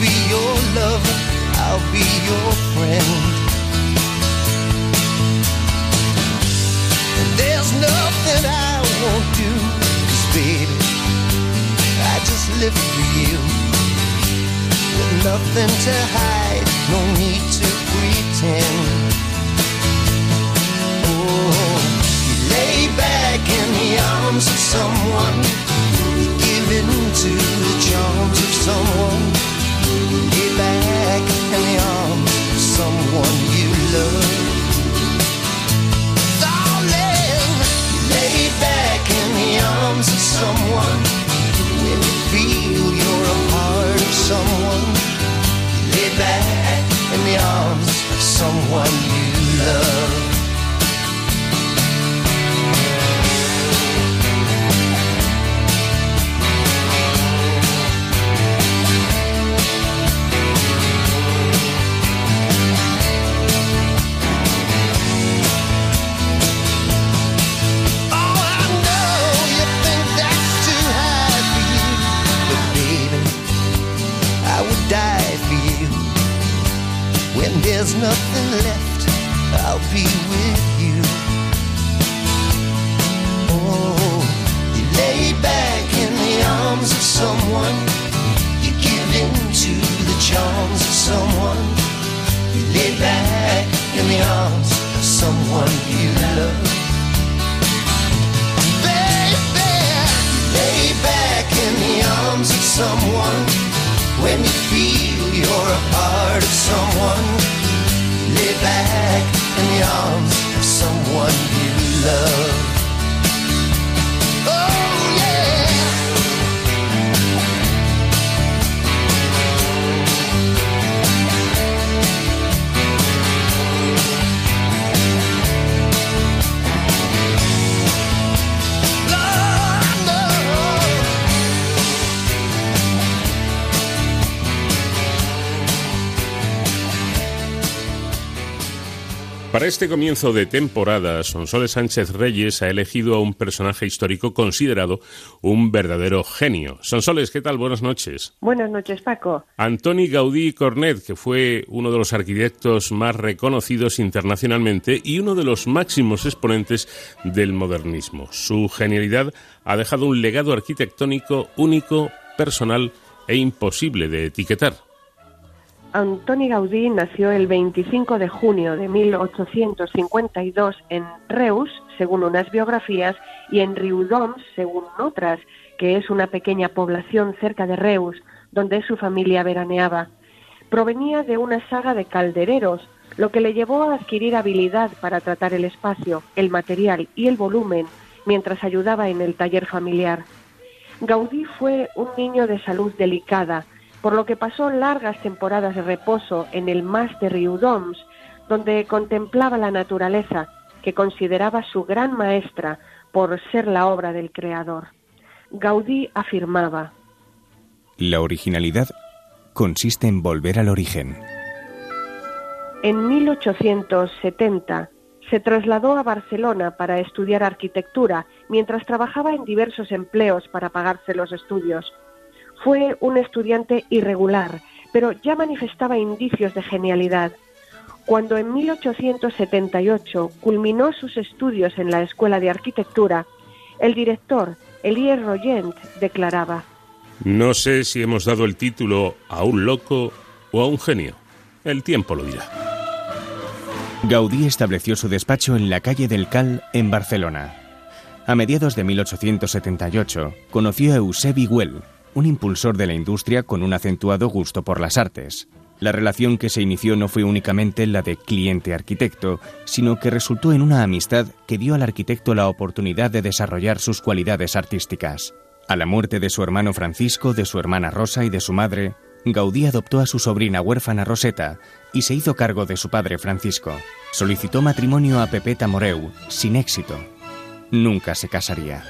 Be your lover, I'll be your friend. And there's nothing I won't do, 'cause baby, I just live for you. With nothing to hide, no need to pretend. Oh, you lay back in the arms of someone, you give in to the charms of someone. Back in the arms of someone you love. Darling, lay back in the arms of someone when you feel you're a part of someone. Lay back in the arms of someone you love. Para este comienzo de temporada, Sonsoles Sánchez Reyes ha elegido a un personaje histórico considerado un verdadero genio. Sonsoles, ¿qué tal? Buenas noches. Buenas noches, Paco. Antoni Gaudí Cornet, que fue uno de los arquitectos más reconocidos internacionalmente y uno de los máximos exponentes del modernismo. Su genialidad ha dejado un legado arquitectónico único, personal e imposible de etiquetar. Antoni Gaudí nació el 25 de junio de 1852 en Reus, según unas biografías, y en Riudoms, según otras, que es una pequeña población cerca de Reus, donde su familia veraneaba. Provenía de una saga de caldereros, lo que le llevó a adquirir habilidad para tratar el espacio, el material y el volumen mientras ayudaba en el taller familiar. Gaudí fue un niño de salud delicada, por lo que pasó largas temporadas de reposo en el Mas de Riudoms, donde contemplaba la naturaleza, que consideraba su gran maestra por ser la obra del Creador. Gaudí afirmaba, La originalidad consiste en volver al origen. En 1870 se trasladó a Barcelona para estudiar arquitectura mientras trabajaba en diversos empleos para pagarse los estudios. Fue un estudiante irregular, pero ya manifestaba indicios de genialidad. Cuando en 1878 culminó sus estudios en la Escuela de Arquitectura, el director, Elie Royent, declaraba, No sé si hemos dado el título a un loco o a un genio. El tiempo lo dirá. Gaudí estableció su despacho en la calle del Cal, en Barcelona. A mediados de 1878 conoció a Eusebi Güell, un impulsor de la industria con un acentuado gusto por las artes. La relación que se inició no fue únicamente la de cliente-arquitecto, sino que resultó en una amistad que dio al arquitecto la oportunidad de desarrollar sus cualidades artísticas. A la muerte de su hermano Francisco, de su hermana Rosa y de su madre, Gaudí adoptó a su sobrina huérfana Roseta y se hizo cargo de su padre Francisco. Solicitó matrimonio a Pepeta Moreu, sin éxito. Nunca se casaría.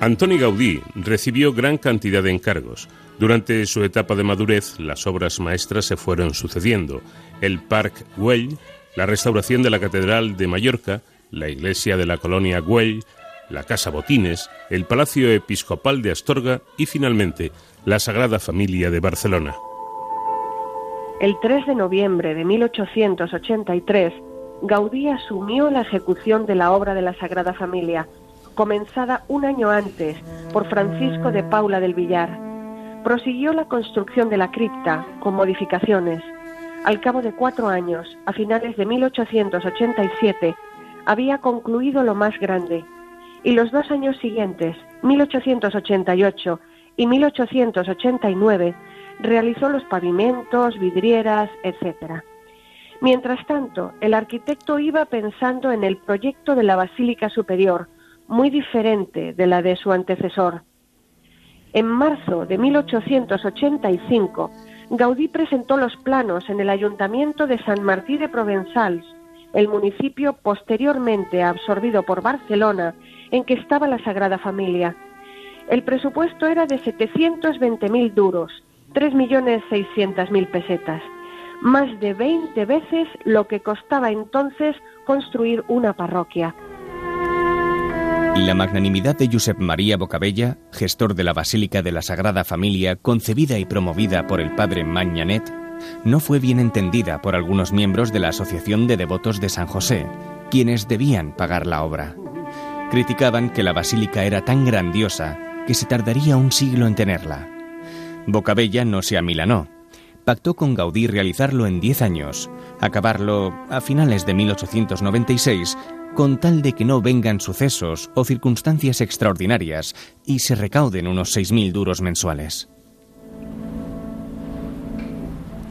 Antoni Gaudí recibió gran cantidad de encargos. Durante su etapa de madurez, las obras maestras se fueron sucediendo. El Parc Güell, la restauración de la Catedral de Mallorca, la iglesia de la colonia Güell, la Casa Botines, el Palacio Episcopal de Astorga y finalmente la Sagrada Familia de Barcelona. el 3 de noviembre de 1883, Gaudí asumió la ejecución de la obra de la Sagrada Familia, comenzada un año antes por Francisco de Paula del Villar. Prosiguió la construcción de la cripta con modificaciones. Al cabo de cuatro años, a finales de 1887, había concluido lo más grande, y los dos años siguientes, 1888 y 1889, realizó los pavimentos, vidrieras, etc. Mientras tanto, el arquitecto iba pensando en el proyecto de la Basílica Superior, muy diferente de la de su antecesor. En marzo de 1885, Gaudí presentó los planos en el Ayuntamiento de San Martí de Provenzals, el municipio posteriormente absorbido por Barcelona, en que estaba la Sagrada Familia. El presupuesto era de 720.000 duros, 3.600.000 pesetas, más de 20 veces lo que costaba entonces construir una parroquia. La magnanimidad de Josep María Bocabella, gestor de la Basílica de la Sagrada Familia, concebida y promovida por el padre Magnanet, no fue bien entendida por algunos miembros de la Asociación de Devotos de San José, quienes debían pagar la obra. Criticaban que la basílica era tan grandiosa que se tardaría un siglo en tenerla. Bocabella no se amilanó. Pactó con Gaudí realizarlo en 10 años, acabarlo a finales de 1896, con tal de que no vengan sucesos o circunstancias extraordinarias y se recauden unos 6.000 duros mensuales.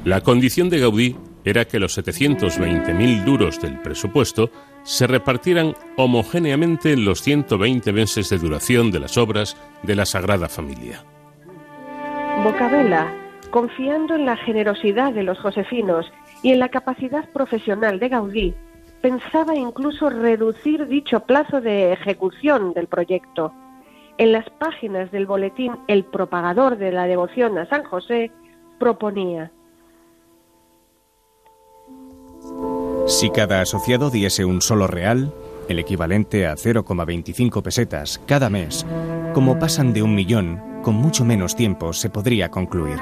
La condición de Gaudí era que los 720.000 duros del presupuesto se repartieran homogéneamente en los 120 meses de duración de las obras de la Sagrada Familia. Bocabella, confiando en la generosidad de los josefinos y en la capacidad profesional de Gaudí, pensaba incluso reducir dicho plazo de ejecución del proyecto. En las páginas del boletín El propagador de la devoción a San José proponía Si cada asociado diese un solo real, el equivalente a 0,25 pesetas cada mes, como pasan de un millón, con mucho menos tiempo se podría concluir.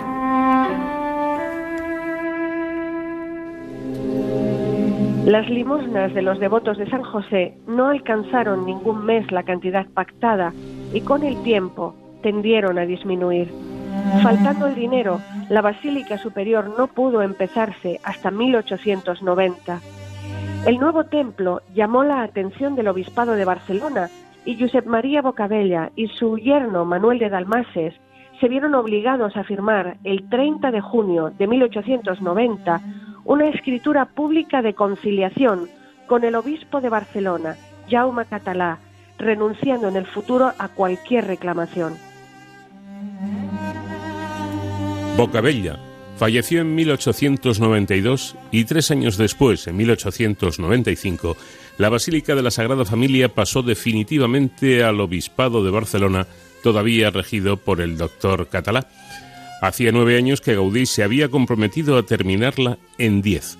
Las limosnas de los devotos de San José no alcanzaron ningún mes la cantidad pactada y con el tiempo tendieron a disminuir. Faltando el dinero, la Basílica Superior no pudo empezarse hasta 1890. El nuevo templo llamó la atención del Obispado de Barcelona y Josep María Bocabella y su yerno Manuel de Dalmases se vieron obligados a firmar el 30 de junio de 1890 una escritura pública de conciliación con el obispo de Barcelona, Jaume Catalá, renunciando en el futuro a cualquier reclamación. Bocabella falleció en 1892 y tres años después, en 1895, la Basílica de la Sagrada Familia pasó definitivamente al Obispado de Barcelona, todavía regido por el doctor Catalá. Hacía nueve años que Gaudí se había comprometido a terminarla en diez.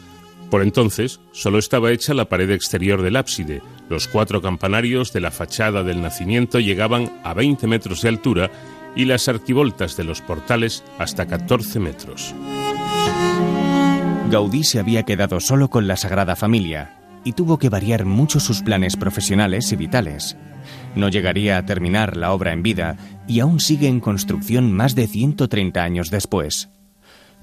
Por entonces, solo estaba hecha la pared exterior del ábside. Los cuatro campanarios de la fachada del nacimiento llegaban a 20 metros de altura y las arquivoltas de los portales hasta 14 metros. Gaudí se había quedado solo con la Sagrada Familia y tuvo que variar mucho sus planes profesionales y vitales. No llegaría a terminar la obra en vida y aún sigue en construcción más de 130 años después.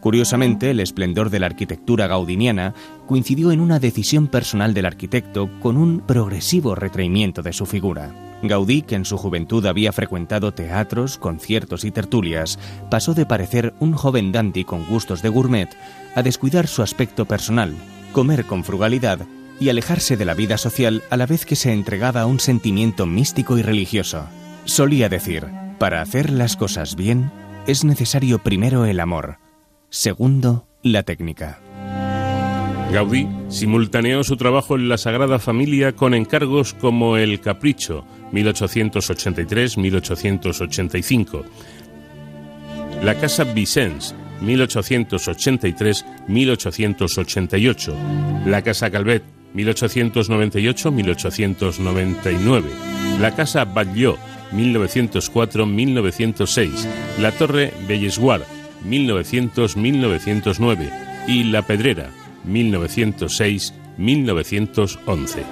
Curiosamente, el esplendor de la arquitectura gaudiniana coincidió en una decisión personal del arquitecto con un progresivo retraimiento de su figura. Gaudí, que en su juventud había frecuentado teatros, conciertos y tertulias, pasó de parecer un joven dandy con gustos de gourmet a descuidar su aspecto personal, comer con frugalidad y alejarse de la vida social a la vez que se entregaba a un sentimiento místico y religioso. Solía decir, para hacer las cosas bien, es necesario primero el amor, segundo, la técnica. Gaudí simultaneó su trabajo en la Sagrada Familia con encargos como El Capricho, 1883-1885, la Casa Vicens, 1883-1888, la Casa Calvet, 1898-1899, la Casa Batlló, 1904-1906, la Torre Bellesguard, 1900-1909, y La Pedrera, 1906-1911.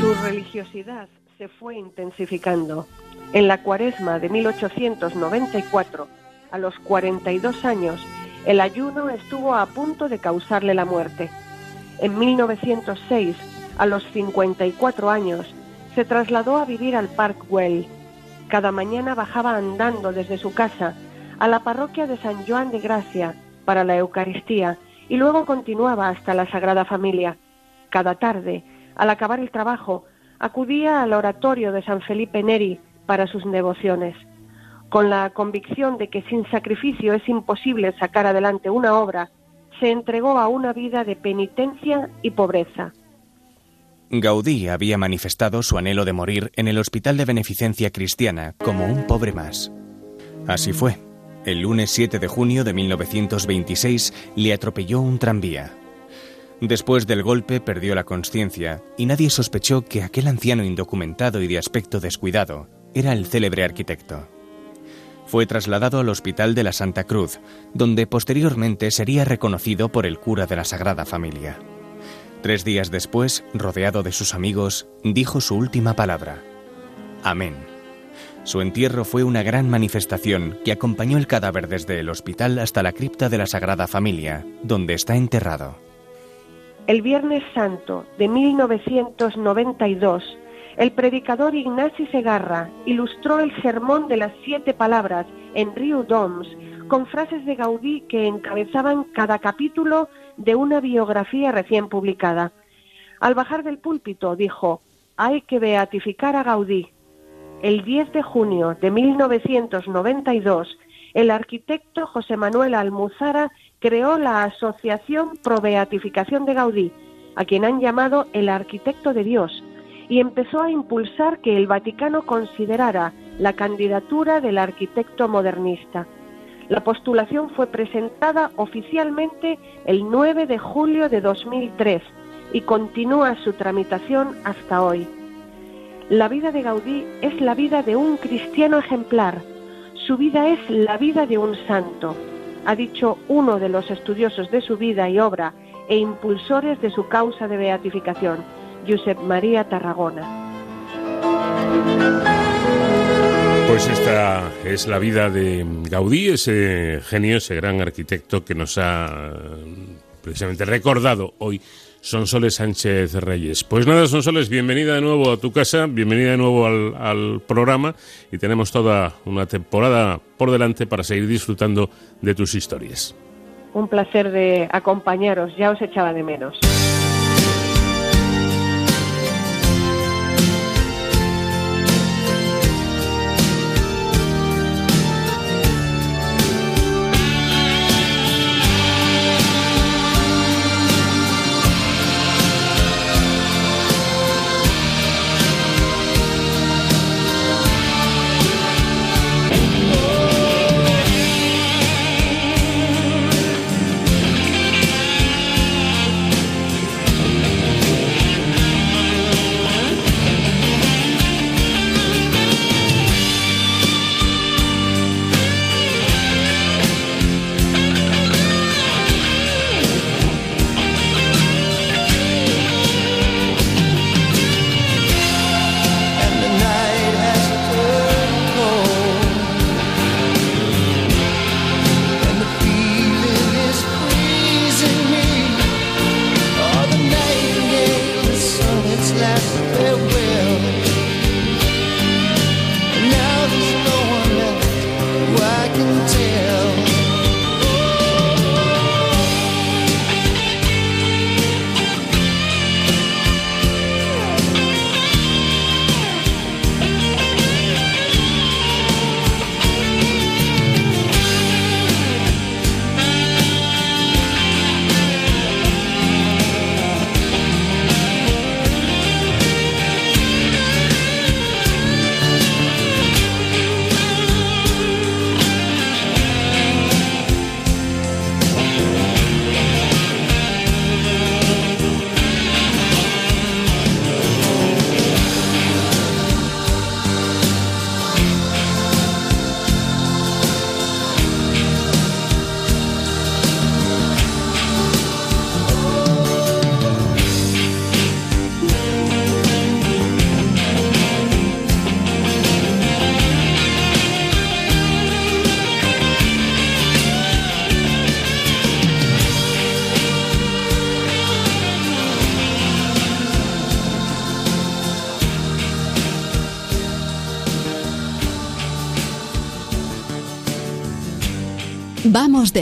Su religiosidad se fue intensificando. En la cuaresma de 1894, a los 42 años, el ayuno estuvo a punto de causarle la muerte. En 1906, a los 54 años, se trasladó a vivir al Park Well. Cada mañana bajaba andando desde su casa a la parroquia de San Juan de Gracia para la Eucaristía y luego continuaba hasta la Sagrada Familia. Cada tarde, al acabar el trabajo, acudía al oratorio de San Felipe Neri para sus devociones. Con la convicción de que sin sacrificio es imposible sacar adelante una obra, se entregó a una vida de penitencia y pobreza. Gaudí había manifestado su anhelo de morir en el Hospital de Beneficencia Cristiana como un pobre más. Así fue. El lunes 7 de junio de 1926 le atropelló un tranvía. Después del golpe perdió la conciencia y nadie sospechó que aquel anciano indocumentado y de aspecto descuidado era el célebre arquitecto. Fue trasladado al Hospital de la Santa Cruz, donde posteriormente sería reconocido por el cura de la Sagrada Familia. Tres días después, rodeado de sus amigos, dijo su última palabra. Amén. Su entierro fue una gran manifestación que acompañó el cadáver desde el hospital hasta la cripta de la Sagrada Familia, donde está enterrado. El Viernes Santo de 1992, el predicador Ignasi Segarra ilustró el sermón de las siete palabras en Rio Doms con frases de Gaudí que encabezaban cada capítulo de una biografía recién publicada. Al bajar del púlpito dijo, hay que beatificar a Gaudí. El 10 de junio de 1992, el arquitecto José Manuel Almuzara creó la Asociación Pro Beatificación de Gaudí, a quien han llamado el arquitecto de Dios, y empezó a impulsar que el Vaticano considerara la candidatura del arquitecto modernista. La postulación fue presentada oficialmente el 9 de julio de 2003 y continúa su tramitación hasta hoy. La vida de Gaudí es la vida de un cristiano ejemplar. Su vida es la vida de un santo, ha dicho uno de los estudiosos de su vida y obra e impulsores de su causa de beatificación, Josep María Tarragona. Pues esta es la vida de Gaudí, ese genio, ese gran arquitecto que nos ha precisamente recordado hoy Sonsoles Sánchez Reyes. Pues nada, Sonsoles, bienvenida de nuevo a tu casa, bienvenida de nuevo al, al, programa y tenemos toda una temporada por delante para seguir disfrutando de tus historias. Un placer de acompañaros, ya os echaba de menos.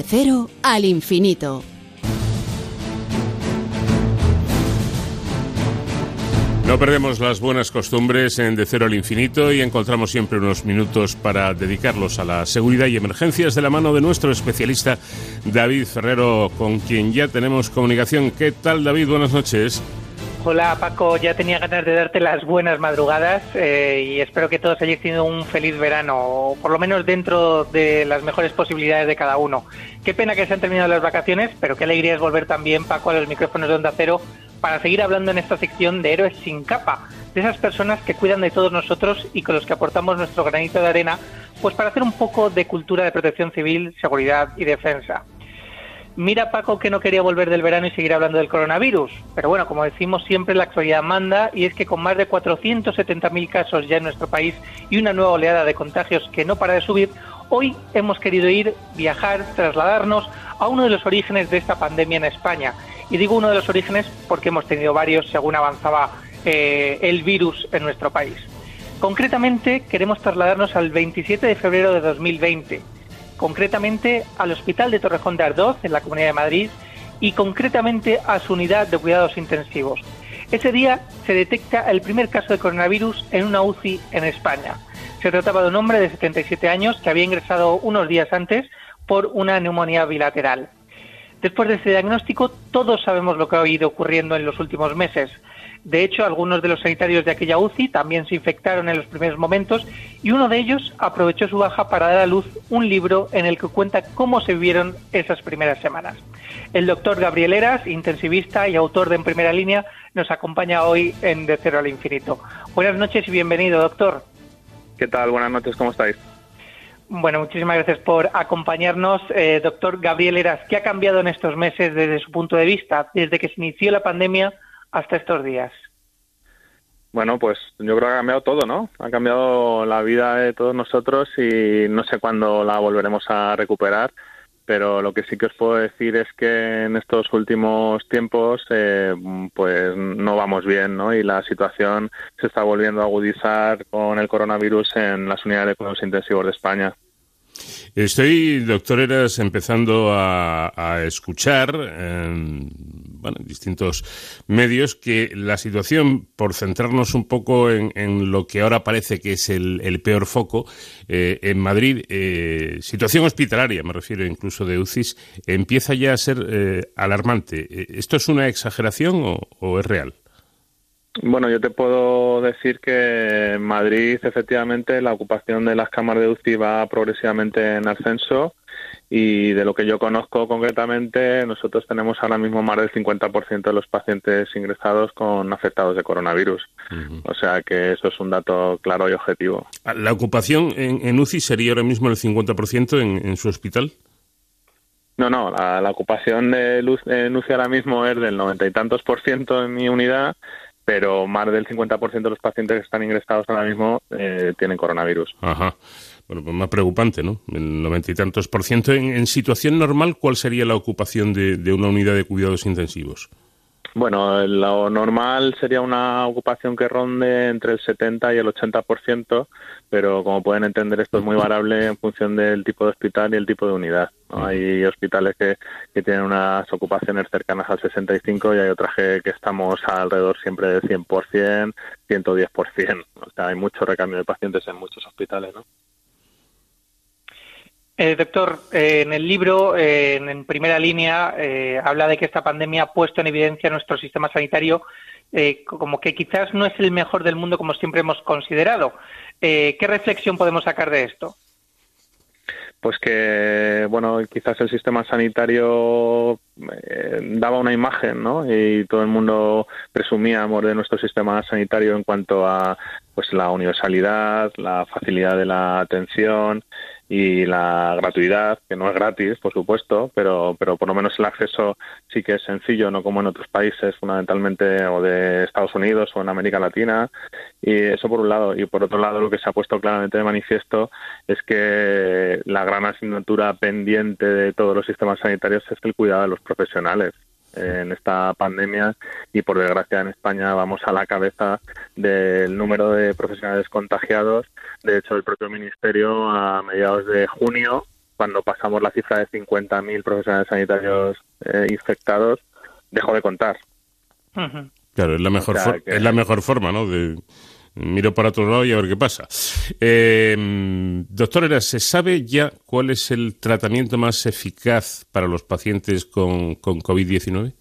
Cero al infinito. No perdemos las buenas costumbres en De Cero al Infinito y encontramos siempre unos minutos para dedicarlos a la seguridad y emergencias de la mano de nuestro especialista David Ferrero, con quien ya tenemos comunicación. ¿Qué tal, David? Buenas noches. Hola Paco, ya tenía ganas de darte las buenas madrugadas eh, y espero que todos hayáis tenido un feliz verano, o por lo menos dentro de las mejores posibilidades de cada uno. Qué pena que se han terminado las vacaciones, pero qué alegría es volver también, Paco, a los micrófonos de Onda Cero para seguir hablando en esta sección de héroes sin capa, de esas personas que cuidan de todos nosotros y con los que aportamos nuestro granito de arena, pues para hacer un poco de cultura de protección civil, seguridad y defensa. Mira Paco que no quería volver del verano y seguir hablando del coronavirus, pero bueno, como decimos siempre la actualidad manda y es que con más de 470.000 casos ya en nuestro país y una nueva oleada de contagios que no para de subir, hoy hemos querido ir, viajar, trasladarnos a uno de los orígenes de esta pandemia en España. Y digo uno de los orígenes porque hemos tenido varios según avanzaba eh, el virus en nuestro país. Concretamente queremos trasladarnos al 27 de febrero de 2020 concretamente al Hospital de Torrejón de Ardoz, en la Comunidad de Madrid, y concretamente a su unidad de cuidados intensivos. Ese día se detecta el primer caso de coronavirus en una UCI en España. Se trataba de un hombre de 77 años que había ingresado unos días antes por una neumonía bilateral. Después de ese diagnóstico, todos sabemos lo que ha ido ocurriendo en los últimos meses. De hecho, algunos de los sanitarios de aquella UCI también se infectaron en los primeros momentos y uno de ellos aprovechó su baja para dar a luz un libro en el que cuenta cómo se vivieron esas primeras semanas. El doctor Gabriel Eras, intensivista y autor de En Primera Línea, nos acompaña hoy en De Cero al Infinito. Buenas noches y bienvenido, doctor. ¿Qué tal? Buenas noches, ¿cómo estáis? Bueno, muchísimas gracias por acompañarnos. Eh, doctor Gabriel Eras, ¿qué ha cambiado en estos meses desde su punto de vista, desde que se inició la pandemia hasta estos días? Bueno, pues yo creo que ha cambiado todo, ¿no? Ha cambiado la vida de todos nosotros y no sé cuándo la volveremos a recuperar, pero lo que sí que os puedo decir es que en estos últimos tiempos eh, pues no vamos bien, ¿no? Y la situación se está volviendo a agudizar con el coronavirus en las unidades de cuidados intensivos de España. Estoy, doctor Eras, empezando a, escuchar en bueno, distintos medios que la situación, por centrarnos un poco en, lo que ahora parece que es el, peor foco, eh, en Madrid, eh, situación hospitalaria, me refiero incluso de UCIS, empieza ya a ser eh, alarmante. ¿Esto es una exageración o es real? Bueno, yo te puedo decir que en Madrid, efectivamente, la ocupación de las cámaras de UCI va progresivamente en ascenso y de lo que yo conozco concretamente, nosotros tenemos ahora mismo más del 50% de los pacientes ingresados con afectados de coronavirus. O sea que eso es un dato claro y objetivo. ¿La ocupación en, UCI sería ahora mismo el 50% en, en su hospital? No, no, la, la ocupación de luz en UCI ahora mismo es del noventa y tantos por ciento en mi unidad pero más del 50% de los pacientes que están ingresados ahora mismo eh, tienen coronavirus. Ajá. Bueno, pues más preocupante, ¿no? El noventa y tantos por ciento. En, situación normal, ¿cuál sería la ocupación de una unidad de cuidados intensivos? Bueno, lo normal sería una ocupación que ronde entre el 70 y el 80%, pero como pueden entender esto es muy variable en función del tipo de hospital y el tipo de unidad. Hay hospitales que, que, tienen unas ocupaciones cercanas al 65 y hay otras que, que estamos alrededor siempre del 100%, 110%. O sea, hay mucho recambio de pacientes en muchos hospitales, ¿no? Eh, doctor, eh, en el libro, eh, en, primera línea, habla de que esta pandemia ha puesto en evidencia nuestro sistema sanitario como que quizás no es el mejor del mundo como siempre hemos considerado. ¿Qué reflexión podemos sacar de esto? Pues que, bueno, quizás el sistema sanitario daba una imagen, ¿no? Y todo el mundo presumíamos de nuestro sistema sanitario en cuanto a, pues, la universalidad, la facilidad de la atención, y la gratuidad, que no es gratis, por supuesto, pero, pero por lo menos el acceso sí que es sencillo, no como en otros países, fundamentalmente o de Estados Unidos o en América Latina. Y eso por un lado. Y por otro lado, lo que se ha puesto claramente de manifiesto es que la gran asignatura pendiente de todos los sistemas sanitarios es el cuidado de los profesionales en esta pandemia y por desgracia en España vamos a la cabeza del número de profesionales contagiados. De hecho, el propio Ministerio a mediados de junio cuando pasamos la cifra de 50.000 profesionales sanitarios eh, infectados, dejó de contar. Claro, es la mejor, O sea, for- que- es la mejor forma, ¿no? De miro para otro lado y a ver qué pasa. Eh, doctor Eras, ¿se sabe ya cuál es el tratamiento más eficaz para los pacientes con, con COVID-19?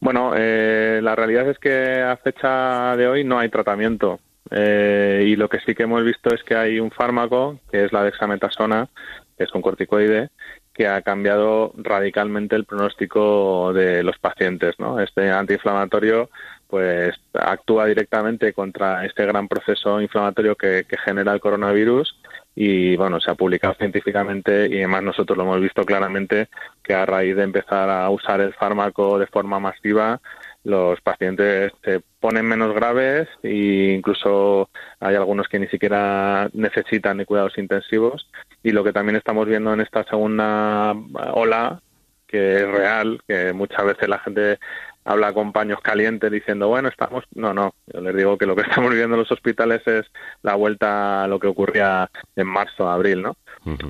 Bueno, eh, la realidad es que a fecha de hoy no hay tratamiento. Eh, y lo que sí que hemos visto es que hay un fármaco, que es la dexametasona, que es un corticoide, que ha cambiado radicalmente el pronóstico de los pacientes. ¿no? Este antiinflamatorio pues actúa directamente contra este gran proceso inflamatorio que, genera el coronavirus y bueno se ha publicado científicamente y además nosotros lo hemos visto claramente que a raíz de empezar a usar el fármaco de forma masiva los pacientes se ponen menos graves e incluso hay algunos que ni siquiera necesitan de cuidados intensivos. Y lo que también estamos viendo en esta segunda ola que es real que muchas veces la gente habla con paños calientes diciendo, bueno, estamos... No, no, yo les digo que lo que [laughs] estamos viviendo en los hospitales es la vuelta a lo que ocurría en marzo, abril, ¿no?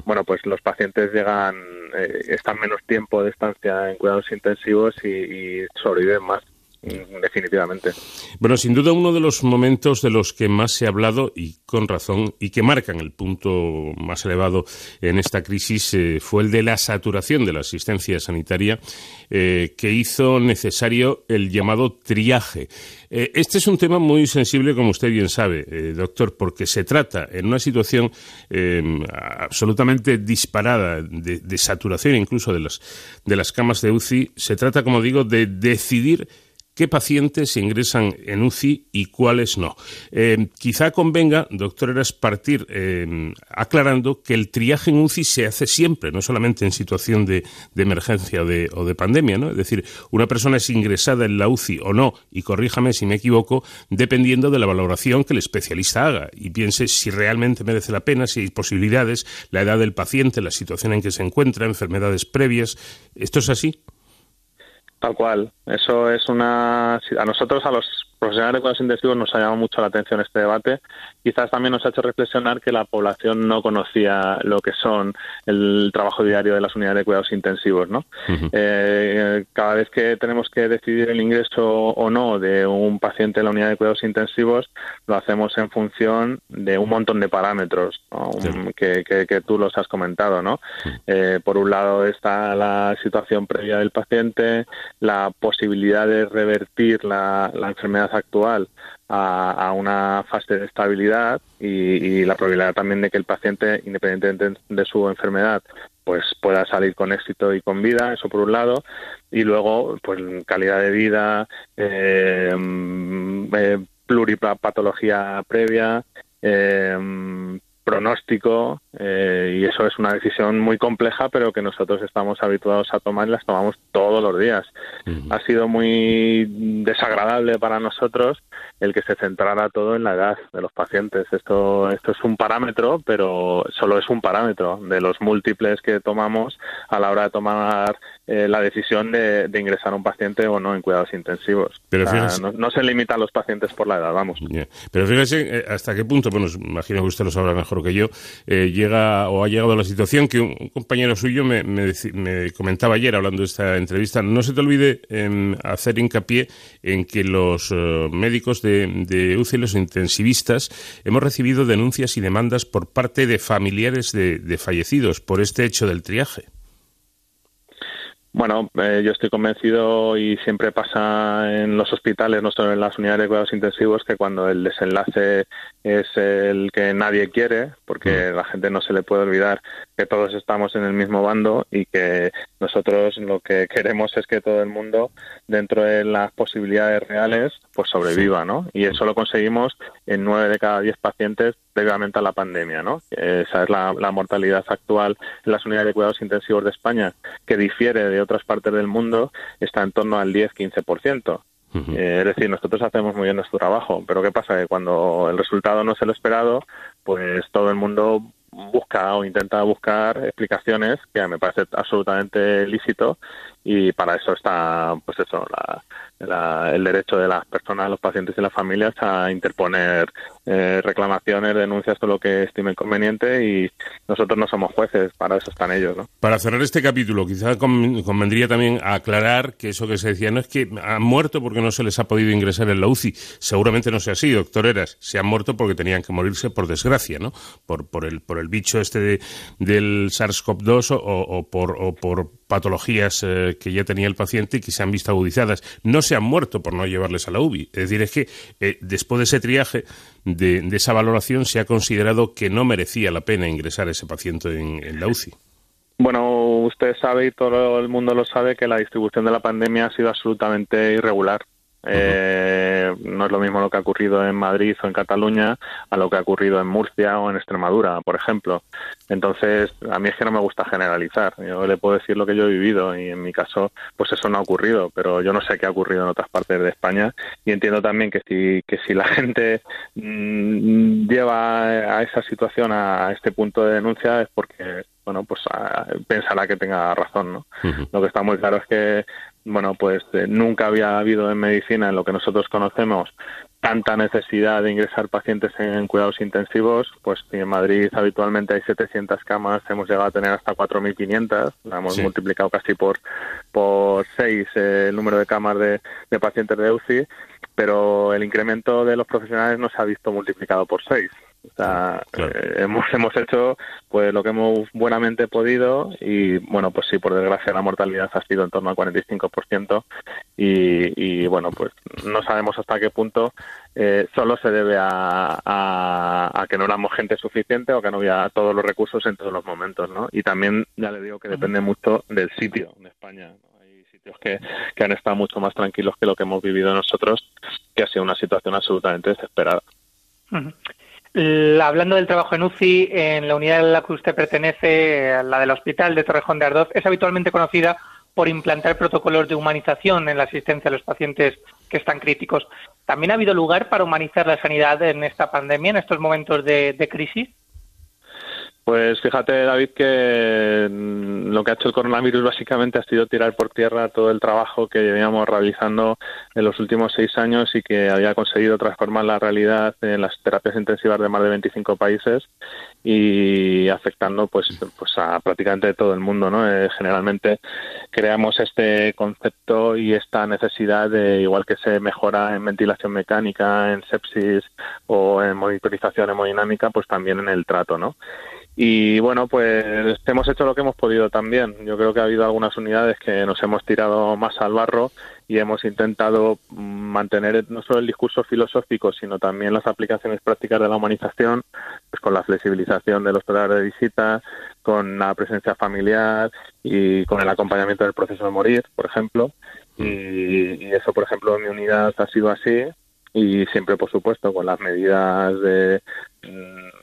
Bueno, pues los pacientes llegan, eh, están menos tiempo de estancia en cuidados intensivos y, y sobreviven más, definitivamente. Bueno, sin duda uno de los momentos de los que más se ha hablado, y con razón, y que marcan el punto más elevado en esta crisis, eh, fue el de la saturación de la asistencia sanitaria, eh, que hizo necesario el llamado triaje. Eh, este es un tema muy sensible, como usted bien sabe, doctor, porque se trata en una situación absolutamente disparada de, de saturación incluso de las, de las camas de UCI, se trata, como digo, de decidir qué pacientes ingresan en UCI y cuáles no. Eh, quizá convenga, doctor Eras, partir eh, aclarando que el triaje en UCI se hace siempre, no solamente en situación de, emergencia de, o de pandemia, ¿no? Es decir, una persona es ingresada en la UCI o no, y corríjame si me equivoco, dependiendo de la valoración que el especialista haga y piense si realmente merece la pena, si hay posibilidades, la edad del paciente, la situación en que se encuentra, enfermedades previas. ¿Esto es así? Tal cual. Eso es una. A nosotros, a los profesionales de cuidados intensivos, nos ha llamado mucho la atención este debate. Quizás también nos ha hecho reflexionar que la población no conocía lo que son el trabajo diario de las unidades de cuidados intensivos, ¿no? Eh, cada vez que tenemos que decidir el ingreso o no de un paciente en la unidad de cuidados intensivos, lo hacemos en función de un montón de parámetros que, que- que tú los has comentado, ¿no? Eh, por un lado está la situación previa del paciente, la posibilidad de revertir la, la enfermedad actual a, una fase de estabilidad y, la probabilidad también de que el paciente, independientemente de su enfermedad, pues pueda salir con éxito y con vida, eso por un lado, y luego pues calidad de vida, eh, mm, eh, pluripatología previa, eh, pronóstico, eh, y eso es una decisión muy compleja, pero que nosotros estamos habituados a tomar y las tomamos todos los días. Ha sido muy desagradable para nosotros el que se centrara todo en la edad de los pacientes. Esto, esto es un parámetro, pero solo es un parámetro de los múltiples que tomamos a la hora de tomar eh, la decisión de, de ingresar a un paciente o no en cuidados intensivos. Pero O sea, fíjese- no, no se limita a los pacientes por la edad, vamos. Pero fíjese eh, hasta qué punto, bueno, imagino que usted lo sabrá mejor que yo, eh, llega o ha llegado a la situación que un, un compañero suyo me, me deci- me comentaba ayer hablando de esta entrevista. No se te olvide em, hacer hincapié en que los eh, médicos de, de UCI, los intensivistas, hemos recibido denuncias y demandas por parte de familiares de, de fallecidos por este hecho del triaje. Bueno, eh, yo estoy convencido y siempre pasa en los hospitales, no solo en las unidades de cuidados intensivos, que cuando el desenlace es el que nadie quiere, porque la gente no se le puede olvidar que todos estamos en el mismo bando y que nosotros lo que [laughs] queremos es que todo el mundo, dentro de las posibilidades reales, pues sobreviva, ¿no? Y eso lo conseguimos en nueve de cada diez pacientes previamente a la pandemia, ¿no? Esa es la, la mortalidad actual en las unidades de cuidados intensivos de España, que difiere de otras partes del mundo, está en torno al 10-15%. Eh, es decir, nosotros hacemos muy bien nuestro trabajo, pero ¿qué pasa? Que cuando el resultado no es el esperado, pues todo el mundo busca o intenta buscar explicaciones que me parece absolutamente lícito y para eso está pues eso la- el derecho de las personas, los pacientes y las familias a interponer eh, reclamaciones, denuncias, todo lo que estime conveniente y nosotros no somos jueces, para eso están ellos. ¿no? Para cerrar este capítulo, quizá convendría también aclarar que eso que se decía no es que han muerto porque no se les ha podido ingresar en la UCI. Seguramente no sea así, doctor Eras. Se han muerto porque tenían que morirse por desgracia, ¿no? Por, por, el, por el bicho este del SARS-CoV-2 o, por, o por patologías eh, que ya tenía el paciente y que se han visto agudizadas. No se han muerto por no llevarles a la UBI. Es decir, es que eh, después de ese triaje, de, esa valoración, se ha considerado que no merecía la pena ingresar ese paciente en la UCI. Bueno, usted sabe y todo el mundo lo sabe que la distribución de la pandemia ha sido absolutamente irregular. Eh, no es lo mismo lo que ha ocurrido en Madrid o en Cataluña a lo que ha ocurrido en Murcia o en Extremadura, por ejemplo. Entonces, a mí es que no me gusta generalizar. Yo le puedo decir lo que yo he vivido y en mi caso, pues eso no ha ocurrido, pero yo no sé qué ha ocurrido en otras partes de España y entiendo también que si, que si la [laughs] gente mm, lleva a esa situación a este punto de denuncia es porque bueno, pues pensará que tenga razón, ¿no? Lo que está muy claro es que bueno, pues eh, nunca había habido en medicina, en lo que nosotros conocemos, tanta necesidad de ingresar pacientes en cuidados intensivos, pues en Madrid habitualmente hay 700 camas, hemos llegado a tener hasta 4.500, la hemos multiplicado casi por por 6 eh, el número de camas de, de pacientes de UCI, pero el incremento de los profesionales no se ha visto multiplicado por 6. O sea, eh, hemos, hemos hecho pues lo que hemos buenamente podido y bueno, pues sí, por desgracia la mortalidad ha sido en torno al 45% y, y bueno, pues no sabemos hasta qué punto eh, solo se debe a, a, que no éramos gente suficiente o que no había todos los recursos en todos los momentos, ¿no? Y también ya le digo que depende mucho del sitio en España. Hay sitios que, que han estado mucho más tranquilos que lo que hemos vivido nosotros, que ha sido una situación absolutamente desesperada hablando del trabajo en UCI, en la unidad a la que usted pertenece, la del Hospital de Torrejón de Ardoz, es habitualmente conocida por implantar protocolos de humanización en la asistencia a los pacientes que están críticos. ¿También ha habido lugar para humanizar la sanidad en esta pandemia, en estos momentos de crisis? Pues fíjate, David, que mm, lo que ha hecho el coronavirus básicamente ha sido tirar por tierra todo el trabajo que llevábamos realizando en los últimos seis años y que había conseguido transformar la realidad en las terapias intensivas de más de 25 países y afectando pues, pues a prácticamente todo el mundo. ¿no? Eh, generalmente creamos este concepto y esta necesidad de, igual que se mejora en ventilación mecánica, en sepsis o en monitorización hemodinámica, pues también en el trato. ¿no? Y bueno, pues hemos hecho lo que hemos podido también. Yo creo que ha habido algunas unidades que nos hemos tirado más al barro y hemos intentado mantener no solo el discurso filosófico, sino también las aplicaciones prácticas de la humanización, pues con la flexibilización de los horarios de visita, con la presencia familiar y con el acompañamiento del proceso de morir, por ejemplo. Y, y eso, por ejemplo, en mi unidad ha sido así y siempre, por supuesto, con las medidas de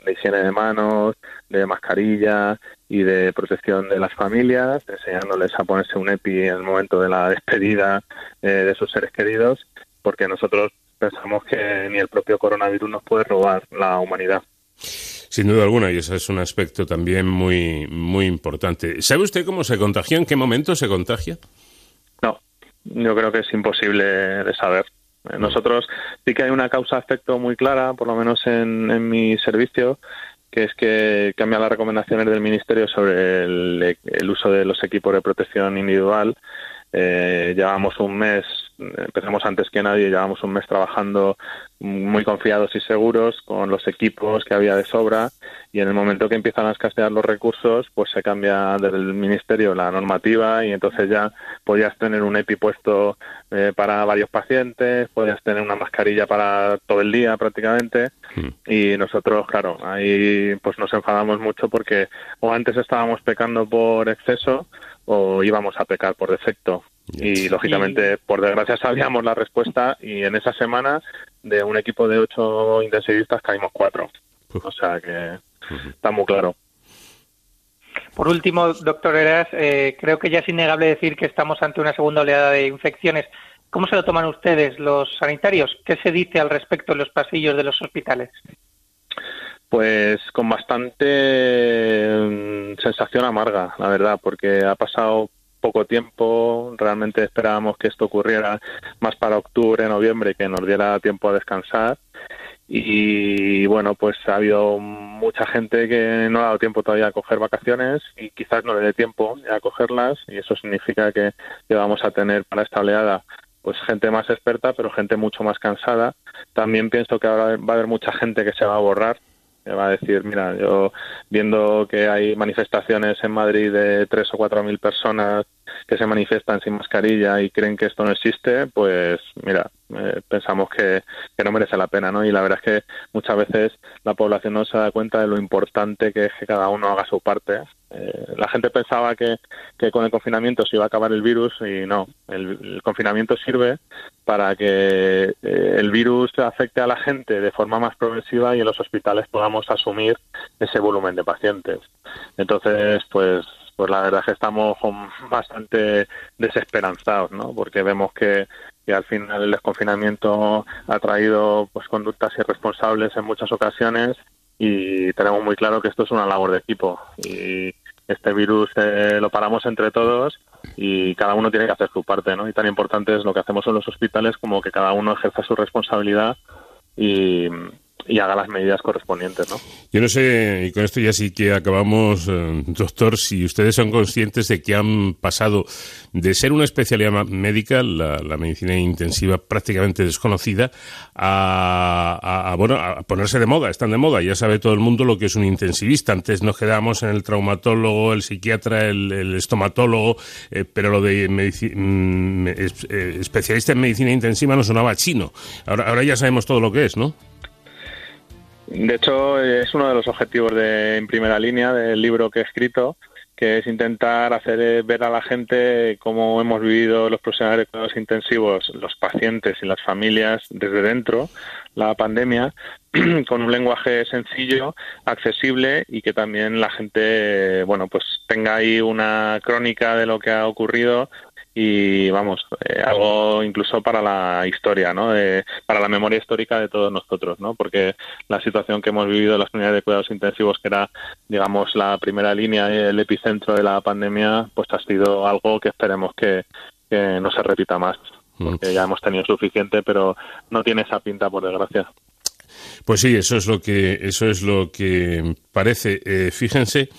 de higiene de manos, de mascarilla y de protección de las familias, enseñándoles a ponerse un EPI en el momento de la despedida eh, de sus seres queridos, porque nosotros pensamos que ni el propio coronavirus nos puede robar la humanidad. Sin duda alguna, y ese es un aspecto también muy, muy importante. ¿Sabe usted cómo se contagia? ¿En qué momento se contagia? No, yo creo que es imposible de saber. Nosotros sí que hay una causa-efecto muy clara, por lo menos en, mi servicio, que es que cambia las recomendaciones del Ministerio sobre el, uso de los equipos de protección individual. Eh, llevamos un mes, empezamos antes que nadie, llevamos un mes trabajando muy confiados y seguros con los equipos que había de sobra y en el momento que empiezan a escasear los recursos, pues se cambia desde el ministerio la normativa y entonces ya podías tener un EPI puesto eh, para varios pacientes, podías tener una mascarilla para todo el día prácticamente hmm. y nosotros, claro, ahí pues nos enfadamos mucho porque o antes estábamos pecando por exceso o íbamos a pecar por defecto. Y lógicamente, por desgracia, sabíamos la respuesta y en esa semana de un equipo de ocho intensivistas caímos cuatro. O sea que está muy claro. Por último, doctor Eras, eh, creo que ya es innegable decir que estamos ante una segunda oleada de infecciones. ¿Cómo se lo toman ustedes, los sanitarios? ¿Qué se dice al respecto en los pasillos de los hospitales? Pues con bastante mm, sensación amarga, la verdad, porque ha pasado poco tiempo, realmente esperábamos que esto ocurriera más para octubre, noviembre, que nos diera tiempo a descansar y bueno, pues ha habido mucha gente que no ha dado tiempo todavía a coger vacaciones y quizás no le dé tiempo a cogerlas y eso significa que, vamos a tener para esta oleada pues gente más experta pero gente mucho más cansada. También pienso que ahora va a haber mucha gente que se va a borrar que va a decir, mira, yo viendo que hay manifestaciones en Madrid de tres o cuatro mil personas que se manifiestan sin mascarilla y creen que esto no existe, pues mira, eh, pensamos que, que, no merece la pena, ¿no? Y la verdad es que muchas veces la población no se da cuenta de lo importante que es que cada uno haga su parte. Eh, la gente pensaba que, que, con el confinamiento se iba a acabar el virus y no, el, confinamiento sirve para que eh, el virus afecte a la gente de forma más progresiva y en los hospitales podamos asumir ese volumen de pacientes. Entonces, pues pues la verdad es que estamos bastante desesperanzados, ¿no? Porque vemos que, que al final el desconfinamiento ha traído pues conductas irresponsables en muchas ocasiones y tenemos muy claro que esto es una labor de equipo y este virus eh, lo paramos entre todos y cada uno tiene que hacer su parte, ¿no? Y tan importante es lo que hacemos en los hospitales como que cada uno ejerza su responsabilidad y, y haga las medidas correspondientes, ¿no? Yo no sé, y con esto ya sí que acabamos, eh, doctor, si ustedes son conscientes de que han pasado de ser una especialidad médica, la, medicina intensiva prácticamente desconocida, a, a, bueno, a ponerse de moda, están de moda, ya sabe todo el mundo lo que es un intensivista. Antes nos quedábamos en el traumatólogo, el psiquiatra, el, estomatólogo, eh, pero lo de mm, eh, especialista en medicina intensiva no sonaba chino. Ahora, ahora ya sabemos todo lo que es, ¿no? De hecho, es uno de los objetivos de En Primera Línea del libro que he escrito, que es intentar hacer ver a la gente cómo hemos vivido los profesionales de cuidados intensivos, los pacientes y las familias desde dentro la pandemia, [clears throat] con un lenguaje sencillo, accesible y que también la gente, bueno, pues tenga ahí una crónica de lo que ha ocurrido y vamos, eh, algo incluso para la historia, ¿no? Eh, para la memoria histórica de todos nosotros, ¿no? Porque la situación que hemos vivido en las unidades de cuidados intensivos, que era, digamos, la primera línea, el epicentro de la pandemia, pues ha sido algo que esperemos que, que no se repita más, porque ya hemos tenido suficiente, pero no tiene esa pinta, por desgracia. Pues sí, eso es lo que, eso es lo que parece. Eh, fíjense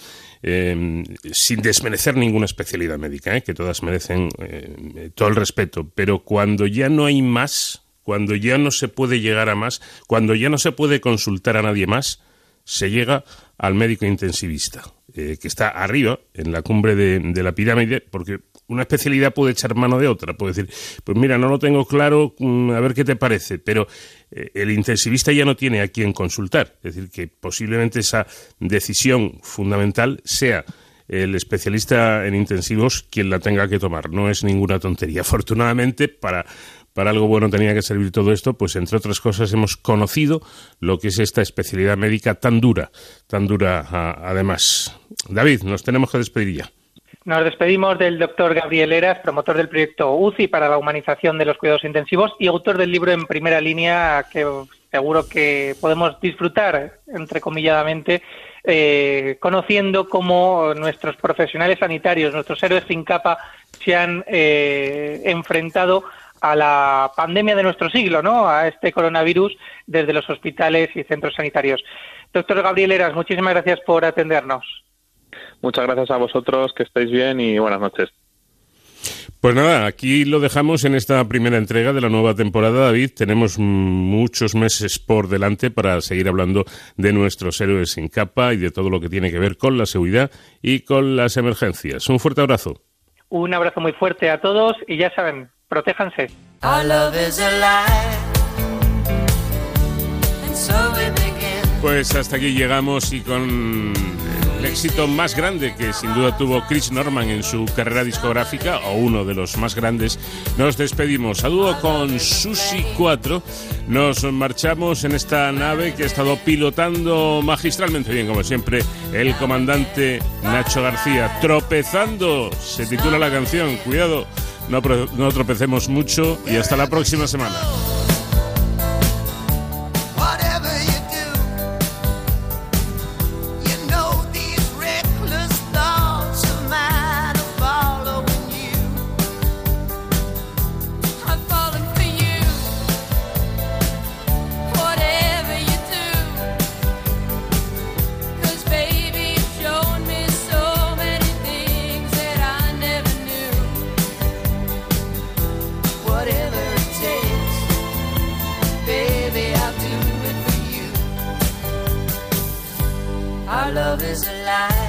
eh, sin desmerecer ninguna especialidad médica, ¿eh? que todas merecen eh, todo el respeto, pero cuando ya no hay más, cuando ya no se puede llegar a más, cuando ya no se puede consultar a nadie más, se llega al médico intensivista, eh, que está arriba, en la cumbre de, de la pirámide, porque una especialidad puede echar mano de otra, puede decir, pues mira, no lo tengo claro, mm, a ver qué te parece, pero eh, el intensivista ya no tiene a quién consultar, es decir, que posiblemente esa decisión fundamental sea el especialista en intensivos quien la tenga que tomar, no es ninguna tontería. [laughs] Afortunadamente, para, para algo bueno tenía que servir todo esto, pues entre otras cosas hemos conocido lo que es esta especialidad médica tan dura, tan dura a, además. David, nos tenemos que despedir ya. Nos despedimos del doctor Gabriel Eras, promotor del proyecto UCI para la humanización de los cuidados intensivos y autor del libro en primera línea que seguro que podemos disfrutar, entrecomilladamente, eh, conociendo cómo nuestros profesionales sanitarios, nuestros héroes sin capa, se han eh, enfrentado a la pandemia de nuestro siglo, ¿no? A este coronavirus desde los hospitales y centros sanitarios. Doctor Gabriel Eras, muchísimas gracias por atendernos. Muchas gracias a vosotros, que estéis bien y buenas noches. Pues nada, aquí lo dejamos en esta primera entrega de la nueva temporada, David. Tenemos muchos meses por delante para seguir hablando de nuestros héroes sin capa y de todo lo que tiene que ver con la seguridad y con las emergencias. Un fuerte abrazo. Un abrazo muy fuerte a todos y ya saben, protéjanse. Pues hasta aquí llegamos y con el éxito más grande que sin duda tuvo Chris Norman en su carrera discográfica, o uno de los más grandes, nos despedimos. Saludo con Susi 4. Nos marchamos en esta nave que ha estado pilotando magistralmente bien, como siempre, el comandante Nacho García. Tropezando, se titula la canción. Cuidado, no, no tropecemos mucho y hasta la próxima semana. love is a lie.